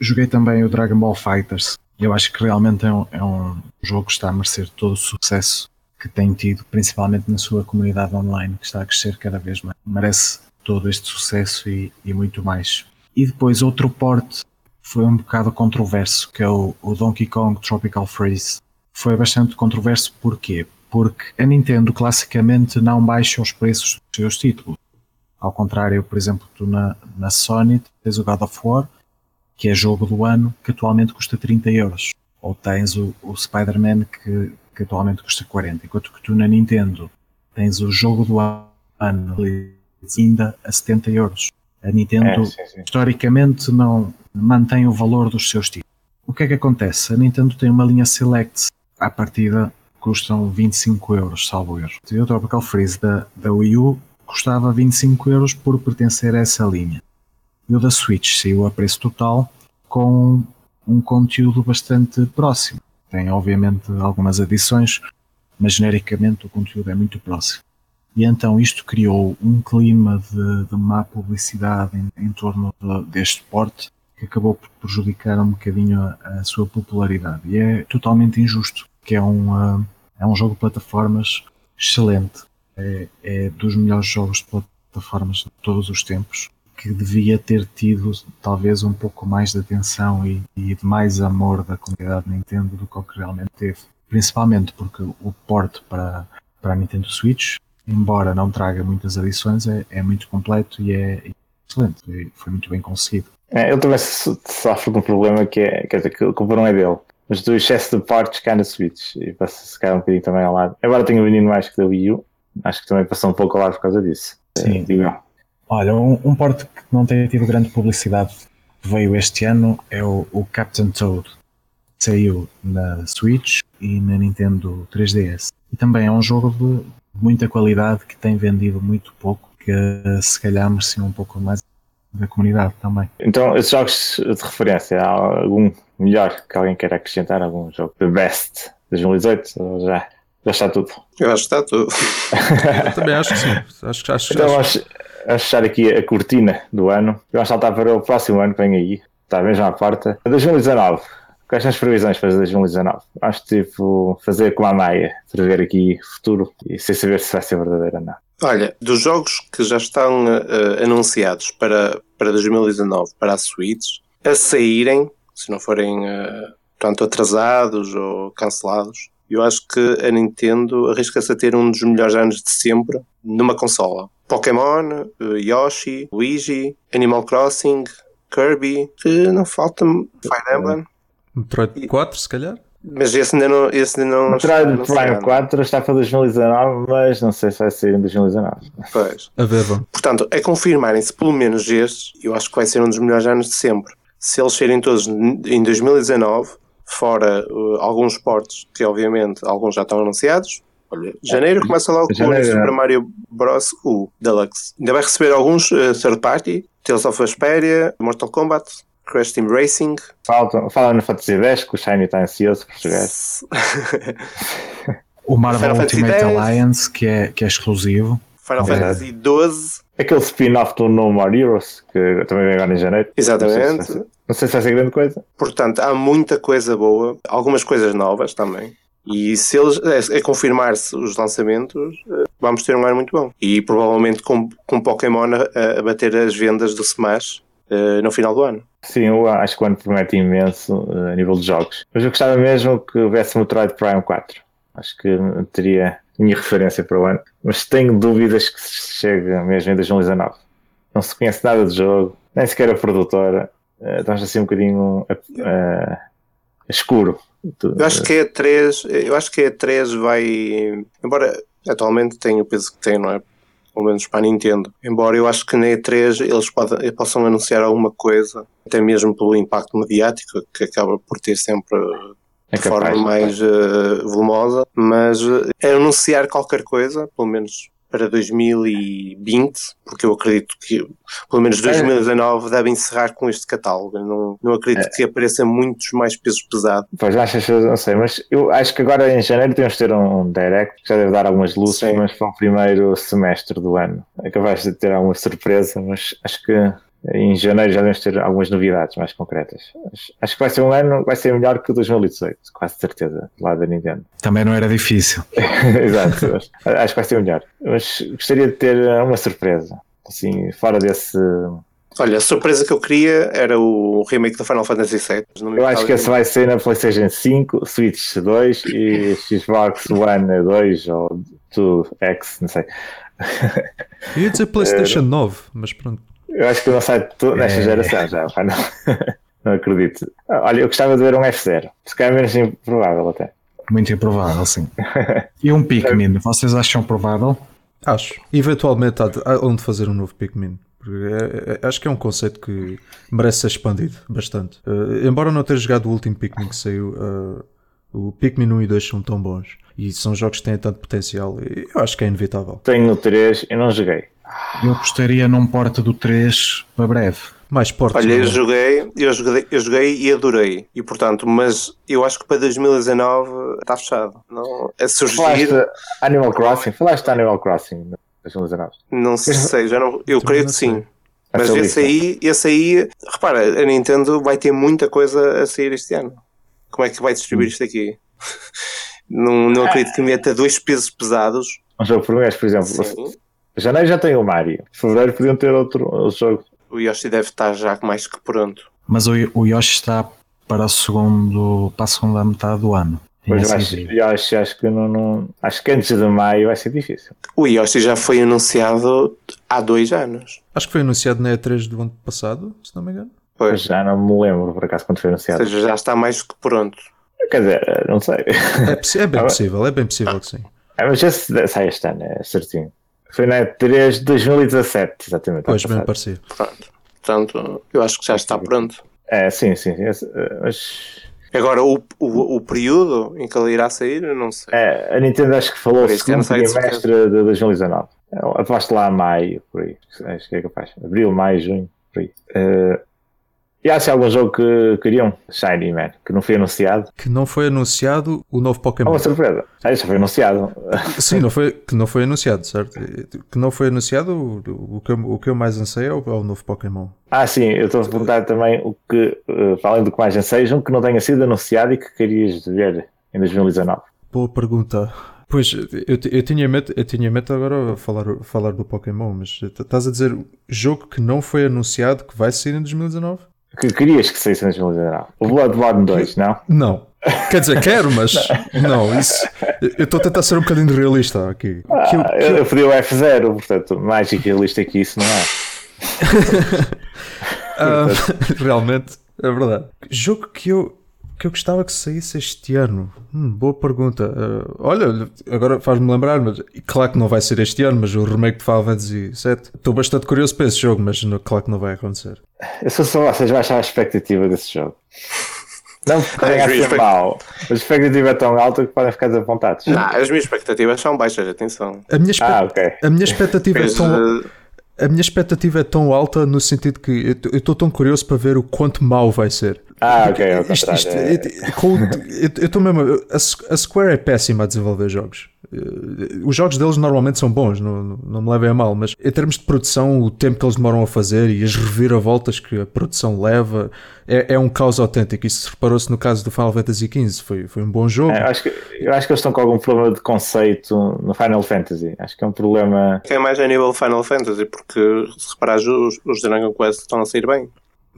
joguei também o Dragon Ball Fighters. Eu acho que realmente é um, é um jogo que está a merecer todo o sucesso que tem tido, principalmente na sua comunidade online, que está a crescer cada vez mais. Merece todo este sucesso e, e muito mais. E depois outro porte foi um bocado controverso, que é o, o Donkey Kong Tropical Freeze. Foi bastante controverso porquê? Porque a Nintendo classicamente não baixa os preços dos seus títulos. Ao contrário, por exemplo, tu na, na Sony tens o God of War, que é jogo do ano, que atualmente custa 30 euros. Ou tens o, o Spider-Man, que, que atualmente custa 40. Enquanto que tu na Nintendo tens o jogo do ano ainda a 70 euros. A Nintendo, é, sim, sim. historicamente, não mantém o valor dos seus títulos. O que é que acontece? A Nintendo tem uma linha Select. À partida, custam 25 euros, salvo erro. O Tropical Freeze da, da Wii U custava 25 euros por pertencer a essa linha. E o da Switch saiu a preço total com um conteúdo bastante próximo. Tem obviamente algumas adições, mas genericamente o conteúdo é muito próximo. E então isto criou um clima de, de má publicidade em, em torno de, deste porte que acabou por prejudicar um bocadinho a, a, sua popularidade. E é totalmente injusto, que é um, uh, é um jogo de plataformas excelente. É, é dos melhores jogos de plataformas de todos os tempos. Que devia ter tido talvez um pouco mais de atenção e, e de mais amor da comunidade Nintendo do que o que realmente teve. Principalmente porque o port para, para a Nintendo Switch, embora não traga muitas adições, é, é muito completo e é excelente. Foi muito bem conseguido. É, ele também sofre com um problema que é, quer dizer, que o não é dele mas do excesso de portes cá na Switch e passa-se cá um bocadinho também ao lado. Embora tenha venido mais que da Wii U, acho que também passou um pouco ao lado por causa disso. Sim. Digo. Olha, um, um porte que não tem tido grande publicidade que veio este ano é o, o Captain Toad. Saiu na Switch e na Nintendo 3DS. E também é um jogo de muita qualidade que tem vendido muito pouco, que se calhar merecia um pouco mais da comunidade também. Então, esses jogos de referência, há algum melhor que alguém queira acrescentar? Algum jogo de best 2018? Ou já, já está tudo? Eu acho que está tudo. [LAUGHS] Eu também acho que sim. Acho, acho, então, acho... vamos fechar aqui a cortina do ano. Vamos saltar para o próximo ano que vem aí. Está mesmo à porta. 2019. Quais são as previsões para 2019? Acho que tipo fazer com a Maia, prever aqui futuro e sem saber se vai ser verdadeiro ou não. Olha, dos jogos que já estão uh, anunciados para, para 2019 para a Switch, a saírem, se não forem uh, tanto atrasados ou cancelados, eu acho que a Nintendo arrisca-se a ter um dos melhores anos de sempre numa consola. Pokémon, Yoshi, Luigi, Animal Crossing, Kirby, que não falta Fire Emblem. Metroid 4, se calhar? Mas esse ainda não. Esse ainda não Metroid Prime 4 está para 2019, mas não sei se vai sair em 2019. Pois. A ver, vamos. Portanto, é confirmarem-se pelo menos este, eu acho que vai ser um dos melhores anos de sempre. Se eles serem todos em 2019, fora uh, alguns portos que, obviamente, alguns já estão anunciados. Olha, janeiro começa logo com o Super Mario Bros. U Deluxe. Ainda vai receber alguns uh, third party, Tales of Vesperia, Mortal Kombat, Crash Team Racing. Falta, fala no Fantasy X, que o Shiny está ansioso por jogar. o Marvel Ultimate Alliance, que é, que é exclusivo. Final é. Fantasy XII. Aquele spin-off do No More Heroes, que também vem agora em janeiro. Exatamente. Não sei, se, não sei se vai ser grande coisa. Portanto, há muita coisa boa, algumas coisas novas também. E se eles é, é confirmar-se os lançamentos, eh, vamos ter um ano muito bom. E provavelmente com, com Pokémon a, a bater as vendas do Smash uh, no final do ano. Sim, eu acho que o ano promete imenso uh, a nível de jogos. Mas eu gostava mesmo que houvesse Metroid Prime 4. Acho que teria minha referência para o ano. Mas tenho dúvidas que se chegue mesmo em 2019. Não se conhece nada do jogo, nem sequer a produtora. Uh, estamos assim um bocadinho uh, escuro. Eu acho que a 3, eu acho que a 3 vai, embora atualmente tenha o peso que tem, não é? Pelo menos para a Nintendo. Embora eu acho que na E3 eles podem, possam anunciar alguma coisa, até mesmo pelo impacto mediático, que acaba por ter sempre é de forma mais uh, volumosa, mas uh, anunciar qualquer coisa, pelo menos para 2020, porque eu acredito que pelo menos 2019 é. deve encerrar com este catálogo. Não, não acredito é. que apareça muitos mais pesos pesados. Pois achas, não sei, mas eu acho que agora em janeiro temos de ter um direct que já deve dar algumas luzes, Sim. mas para o primeiro semestre do ano. É capaz de ter alguma surpresa, mas acho que em janeiro já devemos ter algumas novidades mais concretas. Acho que vai ser um ano, vai ser melhor que o 2018, quase certeza, lá da Nintendo. Também não era difícil. [LAUGHS] Exato, acho que vai ser melhor. Mas gostaria de ter uma surpresa, assim, fora desse. Olha, a surpresa que eu queria era o remake do Final Fantasy VII. Eu acho que esse vai ser na PlayStation 5, Switch 2 e Xbox One 2 ou 2X, não sei. Eu ia dizer [LAUGHS] PlayStation 9, mas pronto. Eu acho que não sai nesta é... geração já, pá, não. [LAUGHS] não acredito. Olha, eu gostava de ver um F0. Se calhar menos improvável até. Muito improvável, sim. [LAUGHS] e um Pikmin, vocês acham provável? Acho. Eventualmente há onde fazer um novo Pikmin. É, é, acho que é um conceito que merece ser expandido bastante. Uh, embora não ter jogado o último Pikmin que saiu, uh, o Pikmin 1 e 2 são tão bons e são jogos que têm tanto potencial. Eu acho que é inevitável. Tenho o 3 e não joguei. Eu apostaria num porta do 3 para breve. Mais portas. Olha, eu é? joguei, eu joguei, eu joguei e adorei. E portanto, mas eu acho que para 2019 está fechado. Não, é surgir. Falaste Animal Crossing? Falaste Animal Crossing 2019? Não sei, já não, eu creio que sim. Mas esse aí, esse aí, repara, a Nintendo vai ter muita coisa a sair este ano. Como é que vai distribuir isto aqui? [LAUGHS] não, não acredito que meta dois pesos pesados. Um jogo por mês, por exemplo. Sim. Janeiro já tem o Mario. Fevereiro podiam ter outro, outro jogo. O Yoshi deve estar já mais que pronto. Mas o, o Yoshi está para, o segundo, para a segunda metade do ano. Pois eu acho, Yoshi, acho que não, não, acho que antes de maio vai ser difícil. O Yoshi já foi anunciado há dois anos. Acho que foi anunciado na E3 do ano passado, se não me engano. Pois. Já não me lembro por acaso quando foi anunciado. Ou seja, já está mais que pronto. Quer dizer, não sei. É, é bem possível, é bem possível que sim. É, mas esse sai este ano, é certinho. Foi na E3 de 2017, exatamente. Pois, bem parecido. Pronto. Portanto, eu acho que já está pronto. É, sim, sim. sim mas... Agora, o, o, o período em que ele irá sair, eu não sei. É, a Nintendo acho que falou segundo trimestre de 2019. Aposto lá a maio, por aí. Acho que é capaz. Abril, maio, junho, por aí. Uh, e há se algum jogo que queriam? Shiny Man, que não foi anunciado. Que não foi anunciado o novo Pokémon. É uma surpresa. Ah, isso foi anunciado. [LAUGHS] Sim, não foi, que não foi anunciado, certo? Que não foi anunciado, o, o, que, eu, o que eu mais anseio é o, é o novo Pokémon. Ah, sim, eu estou a perguntar também o que, uh, além do que mais anseiam, que não tenha sido anunciado e que querias ver em 2019. Boa pergunta. Pois, eu, eu, tinha medo, eu tinha medo agora falar, falar do Pokémon, mas estás a dizer jogo que não foi anunciado que vai sair em 2019? Que querias que saísse antes de O Bloodborne 2, não? Não. Quer dizer, quero, mas não, isso. Eu estou a tentar ser um bocadinho realista aqui. Ah, que eu, que eu, eu pedi o F0, portanto, mais realista que isso não é. uh, [LAUGHS] [LAUGHS] realmente, é verdade. Jogo que eu que eu gostava que saísse este ano? Hum, boa pergunta. Uh, olha, agora faz-me lembrar, mas claro que não vai ser este ano, mas o remake de Final Fantasy VII. Estou bastante curioso para esse jogo, mas não, claro que não vai acontecer. Eu sou só vocês baixar a expectativa desse jogo. [LAUGHS] Não podem é, ser expect... mal. A expectativa é tão alta que podem ficar desapontados. Não, as minhas expectativas são baixas, atenção. A minha, ah, okay. a minha expectativa é tão. A minha expectativa é tão alta no sentido que eu estou tão curioso para ver o quanto mal vai ser. Ah, ok, ok. Isto, isto, é. eu estou mesmo. A, Square é péssima a desenvolver jogos. Eh, os jogos deles normalmente são bons, não, não me levem a mal, mas em termos de produção, o tempo que eles demoram a fazer e as reviravoltas que a produção leva é, é um caos autêntico. Isso reparou-se no caso do Final Fantasy XV. Foi, foi um bom jogo. É, eu, acho que, eu acho que eles estão com algum problema de conceito no Final Fantasy. Acho que é um problema. É mais a nível Final Fantasy, porque se reparares, os, os Dragon Quest estão a sair bem.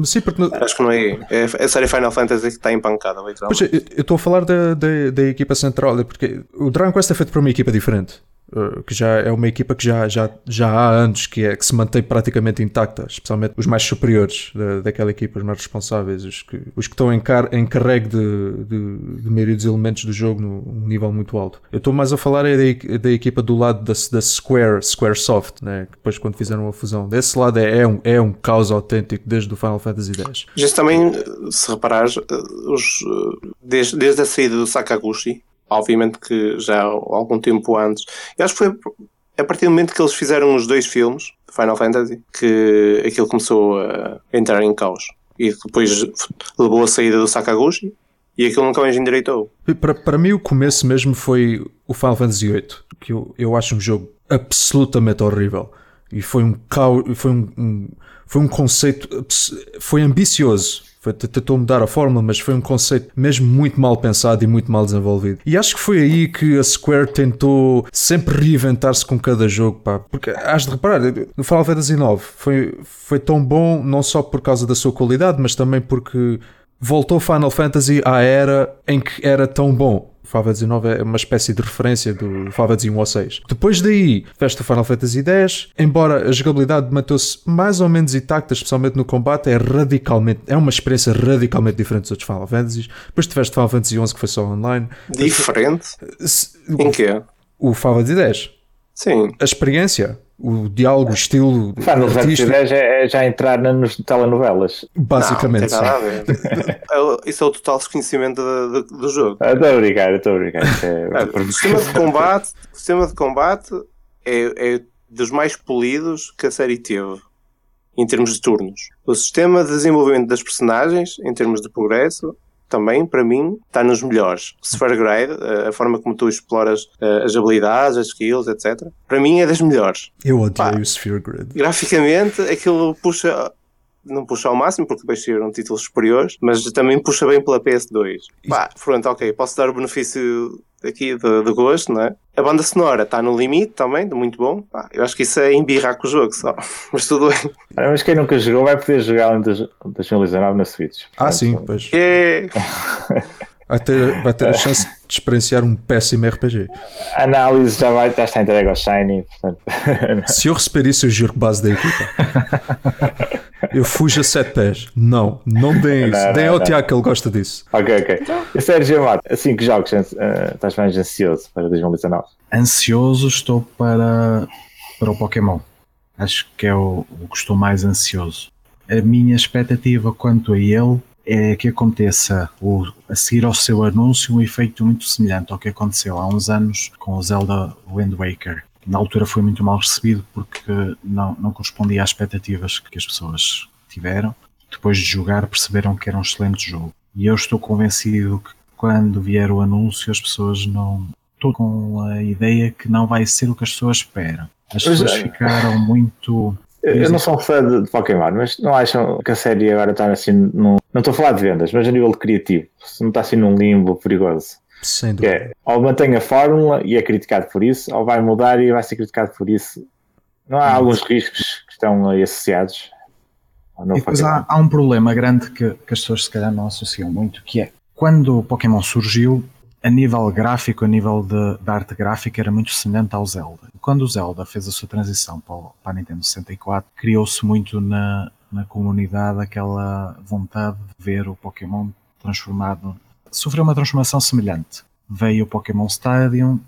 Sim, porque... Acho que não é. É a série Final Fantasy que está empancada, literalmente. Pois, eu estou a falar da, da, da, equipa central, é porque o Dragon Quest é feito por uma equipa diferente. Eh, que já é uma equipa que já, já, já há anos que, é, que se mantém praticamente intacta, especialmente os mais superiores da, daquela equipa, os mais responsáveis, os que, os que estão em, car, em de, de, de maioria dos elementos do jogo num nível muito alto. Eu estou mais a falar é da, da equipa do lado da, da Square, Squaresoft, né? que depois quando fizeram a fusão. Desse lado é, é, um, é um caos autêntico desde o Final Fantasy X. Já também, se reparares, eh, os, eh, desde, desde a saída do Sakaguchi, obviamente que já há algum tempo antes. Eu acho que foi a partir do momento que eles fizeram os dois filmes Final Fantasy que aquilo começou a entrar em caos. E depois levou a saída do Sakaguchi e aquilo nunca mais endireitou. Para, para mim, o começo mesmo foi o Final Fantasy VIII, que eu, eu acho um jogo absolutamente horrível. E foi um caos, foi um, um foi um conceito, foi ambicioso, tentou mudar a fórmula, mas foi um conceito mesmo muito mal pensado e muito mal desenvolvido. E acho que foi aí que a Square tentou sempre reinventar-se com cada jogo, pá. Porque has de reparar, no Final Fantasy IX foi, foi tão bom não só por causa da sua qualidade, mas também porque voltou Final Fantasy à era em que era tão bom. Fantasy IX é uma espécie de referência do Fantasy 1 ou 6. Depois daí, festa Final Fantasy X, embora a jogabilidade manteve-se mais ou menos intacta, especialmente no combate, é radicalmente, é uma experiência radicalmente diferente dos outros Final Fantasies. Depois tiveste Final Fantasy XI que foi só online. Diferente? Em quê? O Final Fantasy X. Sim. A experiência o diálogo, o estilo. Final Fantasy X é, é, já entrar nas telenovelas. Basicamente. Não, é Isso é o total desconhecimento do, do, do jogo. Estou a brincar, estou a brincar. É, o sistema de combate, o sistema de combate é, é dos mais polidos que a série teve em termos de turnos. O sistema de desenvolvimento das personagens, em termos de progresso, também, para mim, está nos melhores. Sphere Grade, a forma como tu exploras eh, as habilidades, as skills, etc. Para mim é das melhores. Eu odeio o Sphere Grade. Graficamente, aquilo puxa não puxa ao máximo porque depois saíram títulos superiores, mas também puxa bem pela PS2. Pá, pronto, ok, posso dar o benefício aqui de, de gosto, não é? A banda sonora está no limite também, muito bom. Pá, eu acho que isso é embirrar com o jogo só, [LAUGHS] mas tudo bem. mas quem nunca jogou vai poder jogar em 2019 na Switch. Ah, sim, pois. É. [LAUGHS] Vai ter, vai ter a chance de experienciar um péssimo RPG. A análise já vai estar entregue ao Shiny. Portanto... Se eu receber isso, eu juro que base da equipa. [LAUGHS] Eu fujo a sete pés. Não, não deem isso. Deem ao Tiago que ele gosta disso. Ok, ok. E Sérgio Amato, assim que jogos uh, estás mais ansioso para 2019? Ansioso estou para, para o Pokémon. Acho que é o, o que estou mais ansioso. A minha expectativa quanto a ele é que aconteça o, a seguir ao seu anúncio um efeito muito semelhante ao que aconteceu há uns anos com o Zelda Wind Waker. Na altura foi muito mal recebido porque não, não correspondia às expectativas que as pessoas tiveram. Depois de jogar perceberam que era um excelente jogo. E eu estou convencido que quando vier o anúncio as pessoas não... Estou com a ideia que não vai ser o que as pessoas esperam. As pessoas é. ficaram muito eu não sou um fã de, de, Pokémon, mas não acham que a série agora está assim. Num, não estou a falar de vendas, mas a nível de criativo. Se não está assim num limbo perigoso. Sem dúvida. É, ou mantém a fórmula e é criticado por isso, ou vai mudar e vai ser criticado por isso. Não há hum. alguns riscos que estão aí associados? E depois há, há, um problema grande que, que as pessoas se calhar não associam muito, que é quando o Pokémon surgiu, a nível gráfico, a nível de, de, arte gráfica, era muito semelhante ao Zelda. Quando o Zelda fez a sua transição para, o, para a Nintendo 64, criou-se muito na, na comunidade aquela vontade de ver o Pokémon transformado. Sofreu uma transformação semelhante. Veio o Pokémon Stadium,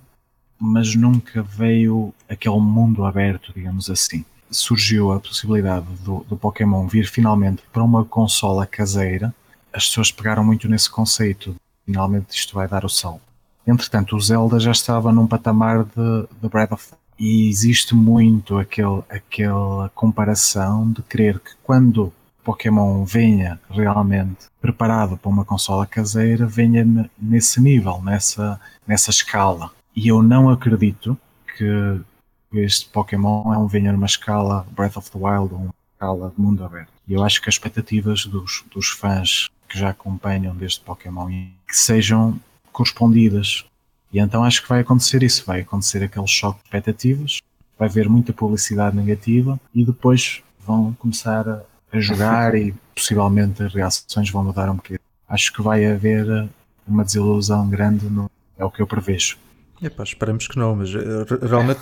mas nunca veio aquele mundo aberto, digamos assim. Surgiu a possibilidade do, do Pokémon vir finalmente para uma consola caseira. As pessoas pegaram muito nesse conceito finalmente isto vai dar o salto. Entretanto, o Zelda já estava num patamar de, de Breath of e existe muito aquele, aquela comparação de crer que quando Pokémon venha realmente preparado para uma consola caseira, venha nesse nível, nessa, nessa escala. E eu não acredito que este Pokémon é um venha numa escala Breath of the Wild uma escala de mundo aberto. E eu acho que as expectativas dos, dos fãs que já acompanham deste Pokémon que sejam correspondidas. E então acho que vai acontecer isso, vai acontecer aquele choque de expectativas, vai haver muita publicidade negativa e depois vão começar a, a jogar e possivelmente as reações vão mudar um bocadinho. Acho que vai haver uma desilusão grande, no, é o que eu prevejo. Epá, esperamos que não, mas eh, realmente,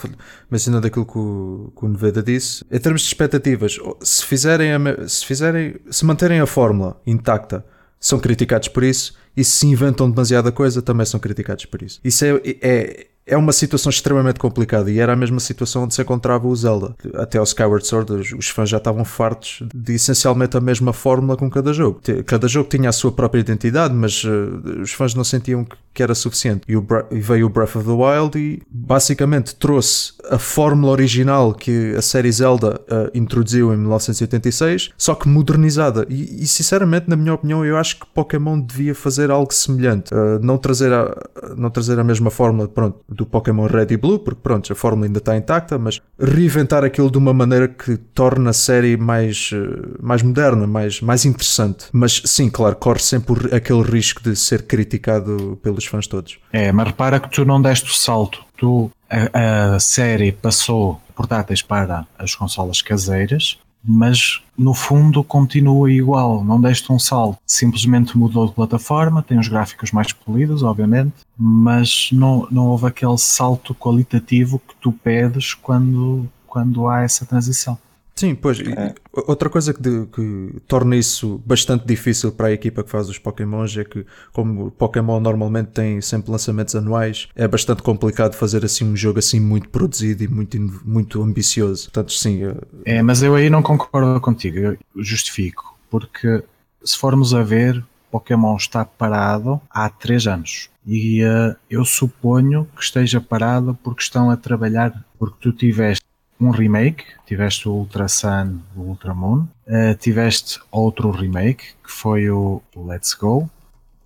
mencionando aquilo que o, que o Neveda disse, em termos de expectativas, se fizerem, a, se fizerem, se manterem a fórmula intacta, são criticados por isso, e se inventam demasiada coisa, também são criticados por isso. Isso é, é, é uma situação extremamente complicada e era a mesma situação onde se encontrava o Zelda. Até ao Skyward Sword, os fãs já estavam fartos de essencialmente a mesma fórmula com cada jogo. Cada jogo tinha a sua própria identidade, mas uh, os fãs não sentiam que, que era suficiente. E, o, e, veio o Breath of the Wild e basicamente trouxe a fórmula original que a série Zelda uh, introduziu em 1986, só que modernizada. E, e, sinceramente, na minha opinião, eu acho que Pokémon devia fazer algo semelhante. Uh, não, trazer a, não trazer a mesma fórmula, pronto do Pokémon Red e Blue, porque pronto, a fórmula ainda está intacta, mas reinventar aquilo de uma maneira que torna a série mais, eh, mais moderna, mais, mais interessante. Mas sim, claro, corre sempre aquele risco de ser criticado pelos fãs todos. É, mas repara que tu não deste o salto. Tu, a, a série passou portáteis para as consolas caseiras mas no fundo continua igual, não deste um salto, simplesmente mudou de plataforma, tem os gráficos mais polidos, obviamente, mas não, não houve aquele salto qualitativo que tu pedes quando, quando há essa transição. Sim, pois. É. Outra coisa que, de, que, torna isso bastante difícil para a equipa que faz os Pokémons é que, como o Pokémon normalmente tem sempre lançamentos anuais, é bastante complicado fazer assim um jogo assim muito produzido e muito, muito ambicioso. Portanto, sim. É, mas eu aí não concordo contigo, eu justifico, porque se formos a ver, Pokémon está parado há 3 anos. E uh, eu suponho que esteja parado porque estão a trabalhar, porque tu tiveste um remake, tiveste o Ultra Sun, o Ultra Moon, uh, tiveste outro remake que foi o Let's Go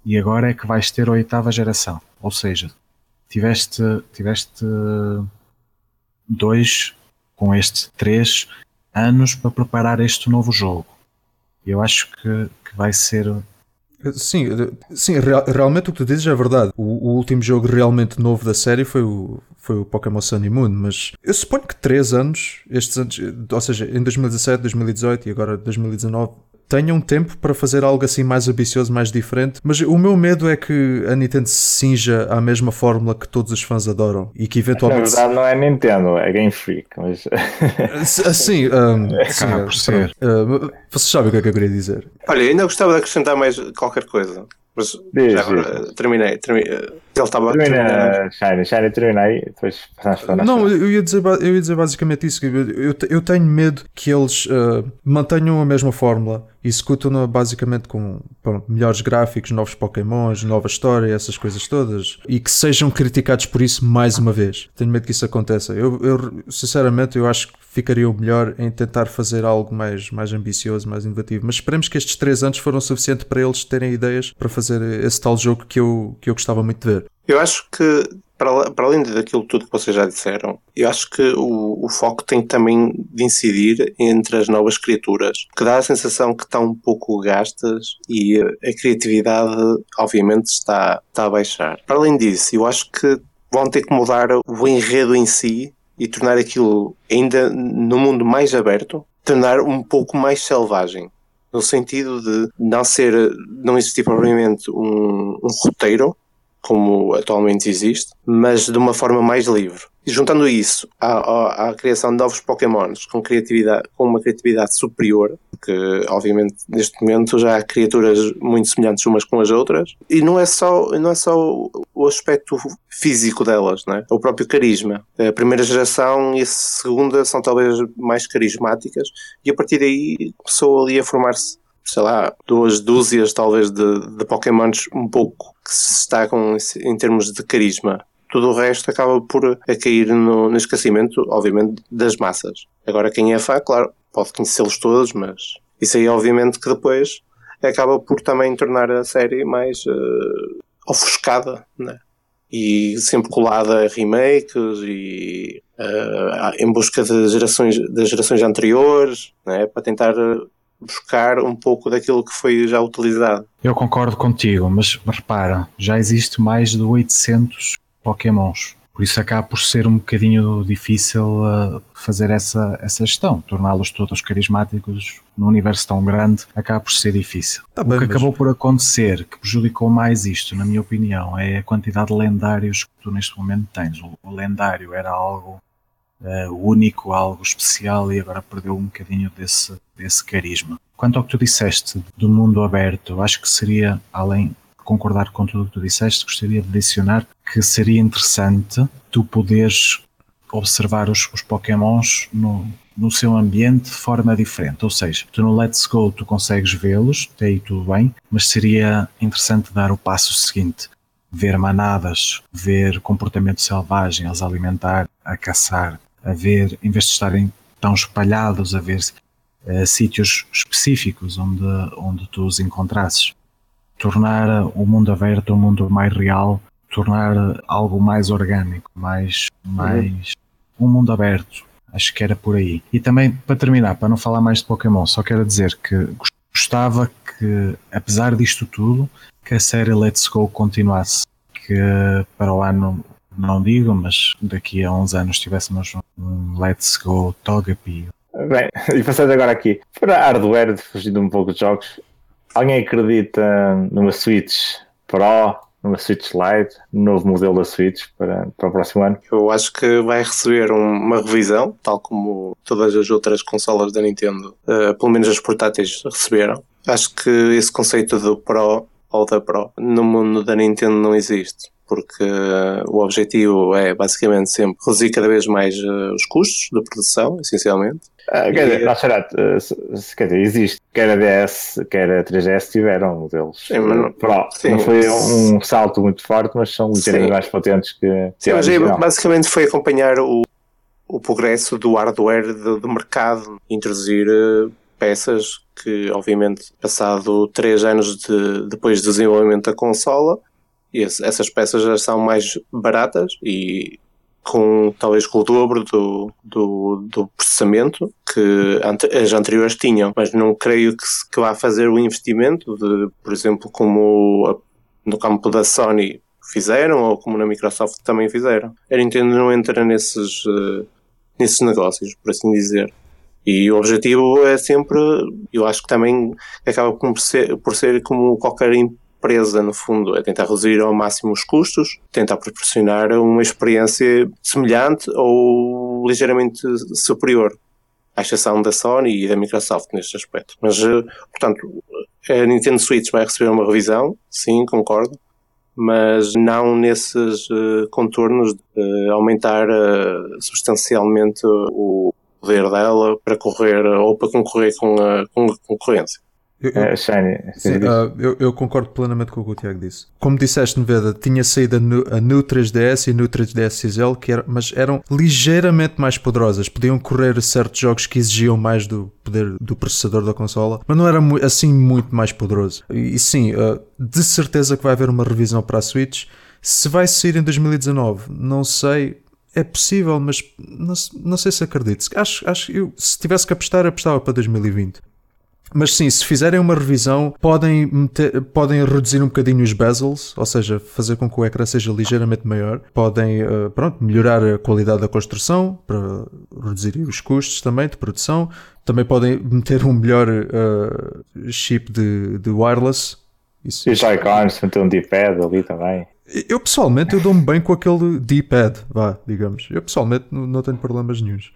e agora é que vais ter a oitava geração. Ou seja, tiveste, tiveste dois com este três anos para preparar este novo jogo. Eu acho que, que vai ser Sim, sim real, realmente o que tu dizes é verdade. O, o, último jogo realmente novo da série foi o, foi o Pokémon Sun e Moon, mas eu suponho que 3 anos, estes anos, ou seja, em 2017, 2018 e agora 2019, tenham tempo para fazer algo assim mais ambicioso, mais diferente. Mas o meu medo é que a Nintendo se cinja à mesma fórmula que todos os fãs adoram e que eventualmente. Na verdade, não é Nintendo, é Game Freak. Mas... Assim, um, sim, por ser. Uh, vocês sabem o que é que eu queria dizer. Olha, ainda gostava de acrescentar mais qualquer coisa. Mas diz, já agora, terminei, terminei. Ele estava Termina, Shiny, Shiny, terminei. Depois Não, eu ia, dizer, eu ia dizer basicamente isso. Eu, eu, tenho medo que eles uh, mantenham a mesma fórmula e executam-na basicamente com pronto, melhores gráficos, novos Pokémons, nova história, essas coisas todas e que sejam criticados por isso mais uma vez. Tenho medo que isso aconteça. Eu, eu sinceramente, eu acho que ficaria o melhor em tentar fazer algo mais, mais ambicioso, mais inovativo. Mas esperemos que estes três anos foram suficientes para eles terem ideias para fazer esse tal jogo que eu, que eu gostava muito de ver. Eu acho que para, para além daquilo tudo que vocês já disseram, eu acho que o, o foco tem também de incidir entre as novas criaturas, que dá a sensação que estão um pouco gastas e a criatividade, obviamente, está, está a baixar. Para além disso, eu acho que vão ter que mudar o enredo em si e tornar aquilo ainda no mundo mais aberto, tornar um pouco mais selvagem no sentido de não ser, não existir propriamente um, um roteiro como atualmente existe, mas de uma forma mais livre. Juntando isso à, à, à, criação de novos Pokémons com, criatividade, com uma criatividade superior, que obviamente neste momento já há criaturas muito semelhantes umas com as outras, e não é só, não é só o aspecto físico delas, não é? o próprio carisma. A primeira geração e a segunda são talvez mais carismáticas, e a partir daí começou ali a formar-se sei lá, duas dúzias talvez de, de Pokémons um pouco que se destacam em termos de carisma. Tudo o resto acaba por a cair no, no esquecimento, obviamente, das massas. Agora, quem é fã, claro, pode conhecê-los todos, mas isso aí, obviamente, que depois acaba por também tornar a série mais uh, ofuscada, né? E sempre colada a remakes e uh, em busca de gerações, das gerações anteriores, né? Para tentar buscar um pouco daquilo que foi já utilizado. Eu concordo contigo, mas repara, já existe mais de 800 Pokémons. Por isso acaba por ser um bocadinho difícil uh, fazer essa, essa gestão, torná-los todos carismáticos num universo tão grande, acaba por ser difícil. Tá o bem, que mas... acabou por acontecer, que prejudicou mais isto, na minha opinião, é a quantidade de lendários que tu neste momento tens. O, o lendário era algo uh, único, algo especial e agora perdeu um bocadinho desse, desse carisma. Quanto ao que tu disseste do mundo aberto, acho que seria, além concordar com tudo o que tu disseste, gostaria de adicionar que seria interessante tu poderes observar os, os pokémons no, no seu ambiente de forma diferente. Ou seja, tu no Let's Go tu consegues vê-los, até aí tudo bem, mas seria interessante dar o passo seguinte. Ver manadas, ver comportamento selvagem, as alimentar, a caçar, a ver, em vez de estarem tão espalhados, a ver uh, sítios específicos onde, onde tu os encontrasses. Tornar o mundo aberto um mundo mais real, tornar algo mais orgânico, mais, mais um mundo aberto. Acho que era por aí. E também, para terminar, para não falar mais de Pokémon, só quero dizer que gostava que, apesar disto tudo, que a série Let's Go continuasse. Que para o ano não digo, mas daqui a uns anos tivéssemos um Let's Go Togepi. Bem, [LAUGHS] e passando agora aqui, para hardware, fugindo um pouco de jogos, alguém acredita numa Switch Pro, numa Switch Lite, no novo modelo da Switch para, para o próximo ano? Eu acho que vai receber um, uma revisão, tal como todas as outras consolas da Nintendo, uh, pelo menos as portáteis receberam. Acho que esse conceito do Pro ou da Pro no mundo da Nintendo não existe porque o objetivo é basicamente sempre reduzir cada vez mais uh, os custos da produção, essencialmente. Ah, quer, dizer, será, uh, quer dizer, existe, quer a DS, quer a 3DS tiveram modelos sim, mas não, Pro. Sim, não foi um salto muito forte, mas são ligeiramente mais potentes que. Sim, mas basicamente foi acompanhar o, o progresso do hardware do, do mercado, introduzir peças que, obviamente, passado 3 anos de, depois do desenvolvimento da consola, e essas peças já são mais baratas e com talvez com o dobro do, do, do processamento que as anteriores tinham, mas não creio que, que vá fazer o investimento de, por exemplo, como no campo da Sony fizeram ou como na Microsoft também fizeram. A Nintendo não entra nesses, uh, nesses negócios, por assim dizer. E o objetivo é sempre, eu acho que também acaba por ser, por ser como qualquer empresa, no fundo, é tentar reduzir ao máximo os custos, tentar proporcionar uma experiência semelhante ou ligeiramente superior, à exceção da Sony e da Microsoft neste aspecto. Mas, eh, portanto, a Nintendo Switch vai receber uma revisão, sim, concordo, mas não nesses uh, contornos de aumentar uh, substancialmente o poder dela para correr ou para concorrer com a, com a concorrência. Eu, eu, Shiny. Sim, uh, eu, eu, concordo plenamente com o que o Tiago disse. Como disseste, Nevada, tinha saído a New, a New 3DS e a New 3DS XL, que era, mas eram ligeiramente mais poderosas. Podiam correr certos jogos que exigiam mais do poder do processador da consola, mas não era assim muito mais poderoso. E, e sim, uh, de certeza que vai haver uma revisão para a Switch. Se vai sair em 2019, não sei. É possível, mas não, não sei se acredito. Acho, acho eu, se tivesse que apostar, apostava para 2020. Mas sim, se fizerem uma revisão, podem, meter, podem reduzir um bocadinho os bezels, ou seja, fazer com que o ecrã seja ligeiramente maior. Podem uh, pronto, melhorar a qualidade da construção para reduzir os custos também de produção. Também podem meter um melhor uh, chip de, de wireless. Isso. E Joy-Cons, meter um D-pad ali também. Eu pessoalmente eu dou-me bem com aquele D-pad, vá, digamos. Eu pessoalmente não, não tenho problemas nenhums.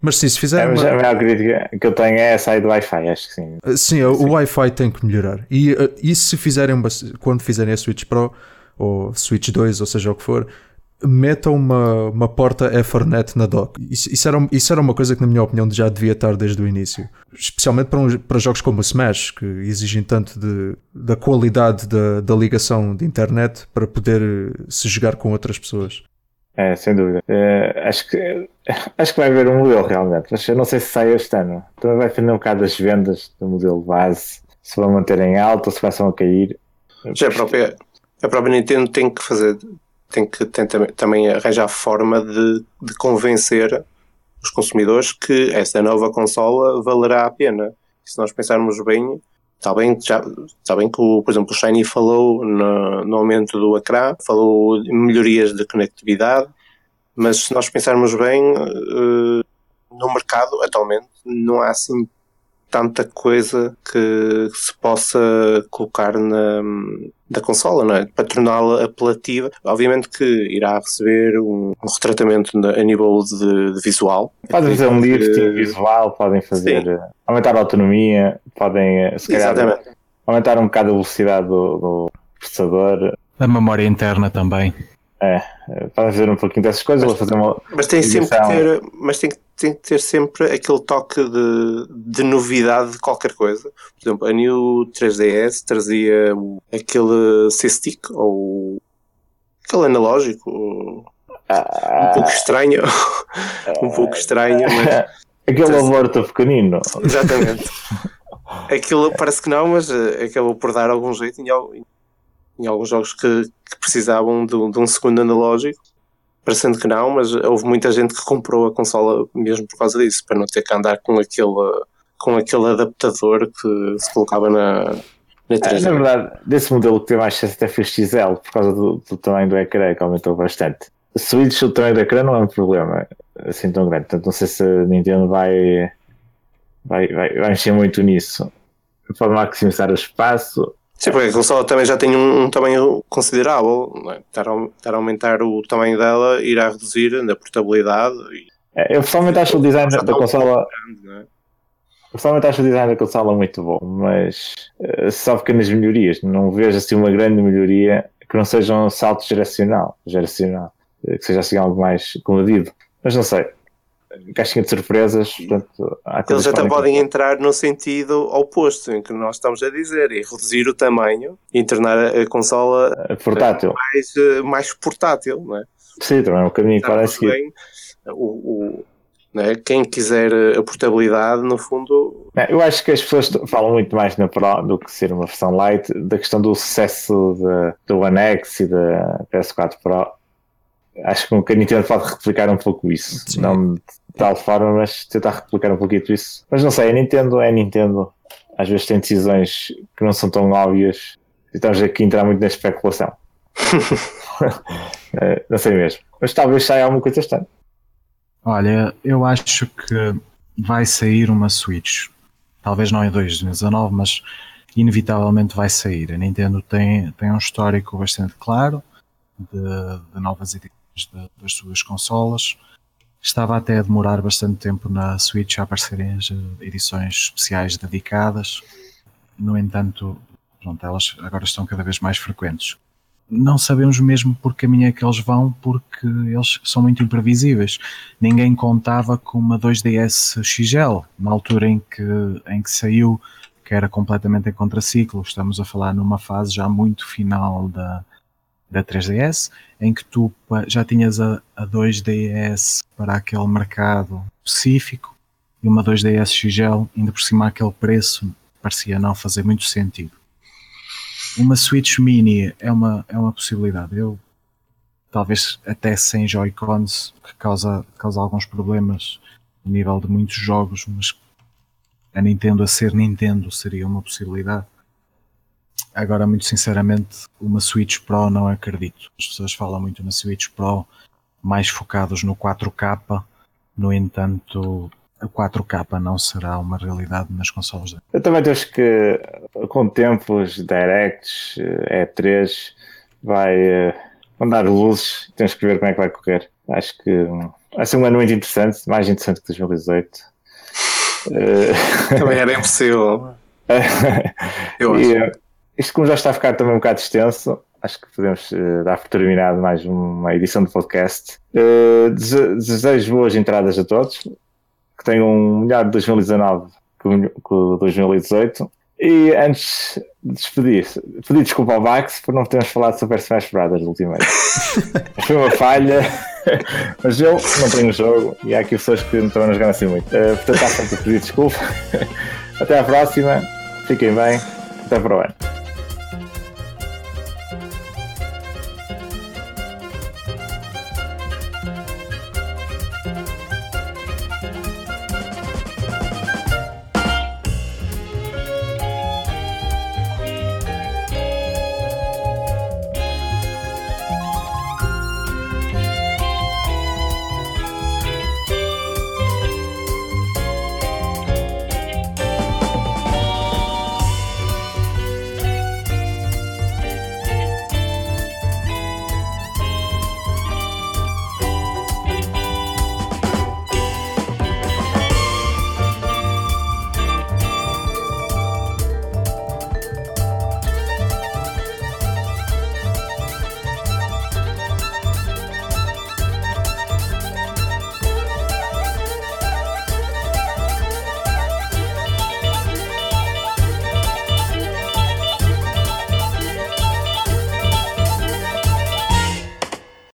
Mas sim, se fizer. É, uma... A maior crítica que eu tenho é essa aí do Wi-Fi, acho que sim. Uh, sim, o sim. Wi-Fi tem que melhorar. E, uh, e se fizerem, quando fizerem a Switch Pro ou Switch 2, ou seja o que for, metam uma, uma porta Ethernet na dock. Isso, isso, era, isso era uma coisa que, na minha opinião, já devia estar desde o início. Especialmente para, um, para jogos como o Smash, que exigem tanto de, da qualidade da, da ligação de internet para poder se jogar com outras pessoas. É, sem dúvida. É, acho, que, [LAUGHS] acho que vai haver um modelo realmente, mas eu não sei se sai este ano. Também vai depender um bocado das vendas do modelo base, se vão manter em alta ou se começam a cair. Já a própria, a própria Nintendo tem que fazer, tem que tentar, também arranjar forma de, de convencer os consumidores que esta nova consola valerá a pena. E se nós pensarmos bem, Está bem, já, está bem que, o, por exemplo, o Shiny falou no, no aumento do ecrã, falou melhorias de conectividade, mas se nós pensarmos bem, uh, no mercado atualmente não há assim tanta coisa que se possa colocar na, da consola, não é? Para torná-la apelativa. Obviamente que irá receber um, um retratamento a nível de, de visual. Podem fazer um lifting visual, podem fazer Sim. aumentar a autonomia, podem eh, se calhar Exatamente. aumentar um bocado a velocidade do, do processador. A memória interna também. É, podem fazer um pouquinho dessas coisas. Mas, fazer uma mas tem sempre que ter, mas tem que tem que ter sempre aquele toque de, de novidade de qualquer coisa. Por exemplo, a New 3DS trazia aquele C-Stick ou aquele analógico ah, um pouco estranho. [LAUGHS] um pouco estranho, mas. [LAUGHS] Aquele aborto pequenino. Exatamente. [LAUGHS] Aquilo parece que não, mas eh, acabou por dar algum jeito em, em alguns jogos que, que precisavam de, de um segundo analógico parecendo que não, mas houve muita gente que comprou a consola mesmo por causa disso, para não ter que andar com aquele, com aquele adaptador que se colocava na, na 3 é, Na verdade, desse modelo que tem mais sucesso até foi XL, por causa do, do tamanho do ecrã, que aumentou bastante. Switch, o tamanho do ecrã não é um problema assim tão grande, portanto não sei se a Nintendo vai, vai, vai, vai mexer muito nisso. Pode maximizar o espaço, Sim, porque a consola também já tem um, um tamanho considerável. É? Estar, a, estar, a, aumentar o tamanho dela irá reduzir na portabilidade. E... É, eu pessoalmente acho o design da consola. Grande, é? Pessoalmente acho o design da consola muito bom, mas uh, só pequenas melhorias. Não vejo assim uma grande melhoria que não seja um salto geracional, geracional que seja assim algo mais comedido. Mas não sei caixinha de surpresas. Portanto, Eles até podem que... entrar no sentido oposto, em que nós estamos a dizer, e reduzir o tamanho e tornar a consola portátil. Mais, eh, mais portátil, não é? Sim, também é um caminho que parece que. O, o, é? Quem quiser a portabilidade, no fundo. eu acho que as pessoas falam muito mais na Pro do que ser uma versão light da questão do sucesso de, do One X e da PS4 Pro. Acho que a Nintendo pode replicar um pouco isso. Sim. Não tal forma, mas tentar replicar um pouquinho isso. Mas não sei, a Nintendo é a Nintendo. Às vezes tem decisões que não são tão óbvias e estamos aqui a entrar muito na especulação. [LAUGHS] Eh, não sei mesmo. Mas talvez saia alguma coisa estranha. Olha, eu acho que vai sair uma Switch. Talvez não em 2019, mas inevitavelmente vai sair. A Nintendo tem, tem um histórico bastante claro de, de novas edições das suas consolas. Estava até a demorar bastante tempo na Switch a aparecerem as edições especiais dedicadas. No entanto, pronto, elas agora estão cada vez mais frequentes. Não sabemos mesmo por que caminho é que eles vão, porque eles são muito imprevisíveis. Ninguém contava com uma 2DS XL, na altura em que, em que saiu, que era completamente em contraciclo. Estamos a falar numa fase já muito final da, da 3DS, em que tu já tinhas a, a 2DS para aquele mercado específico e uma 2DS XL, ainda por cima aquele preço parecia não fazer muito sentido. Uma Switch Mini é uma, é uma possibilidade. Eu talvez até sem Joy-Cons que causa, causa alguns problemas no nível de muitos jogos, mas a Nintendo a ser Nintendo seria uma possibilidade. Agora, muito sinceramente, uma Switch Pro não acredito. As pessoas falam muito na Switch Pro, mais focados no 4K. No entanto, a 4K não será uma realidade nas consoles. Eu também acho que com o tempo os Directs, E3 vai, vão dar luzes, temos que ver como é que vai correr. Acho que vai ser um ano muito interessante, mais interessante que 2018. [LAUGHS] Também era impossível. [LAUGHS] Eu acho. E, isto como já está a ficar também um bocado extenso, acho que podemos uh, dar por terminado mais uma edição do podcast. Uh, desejo boas entradas a todos, que tenham um melhor de 2019 que o 2018. E antes de despedir, pedir desculpa ao Max por não termos falado Super Smash Brothers ultimamente. [LAUGHS] Foi uma falha, mas eu não tenho jogo e há aqui pessoas que não estão a jogar assim muito. Uh, portanto, há sempre a pedir desculpa. [LAUGHS] Até à próxima, fiquem bem, até para o ano.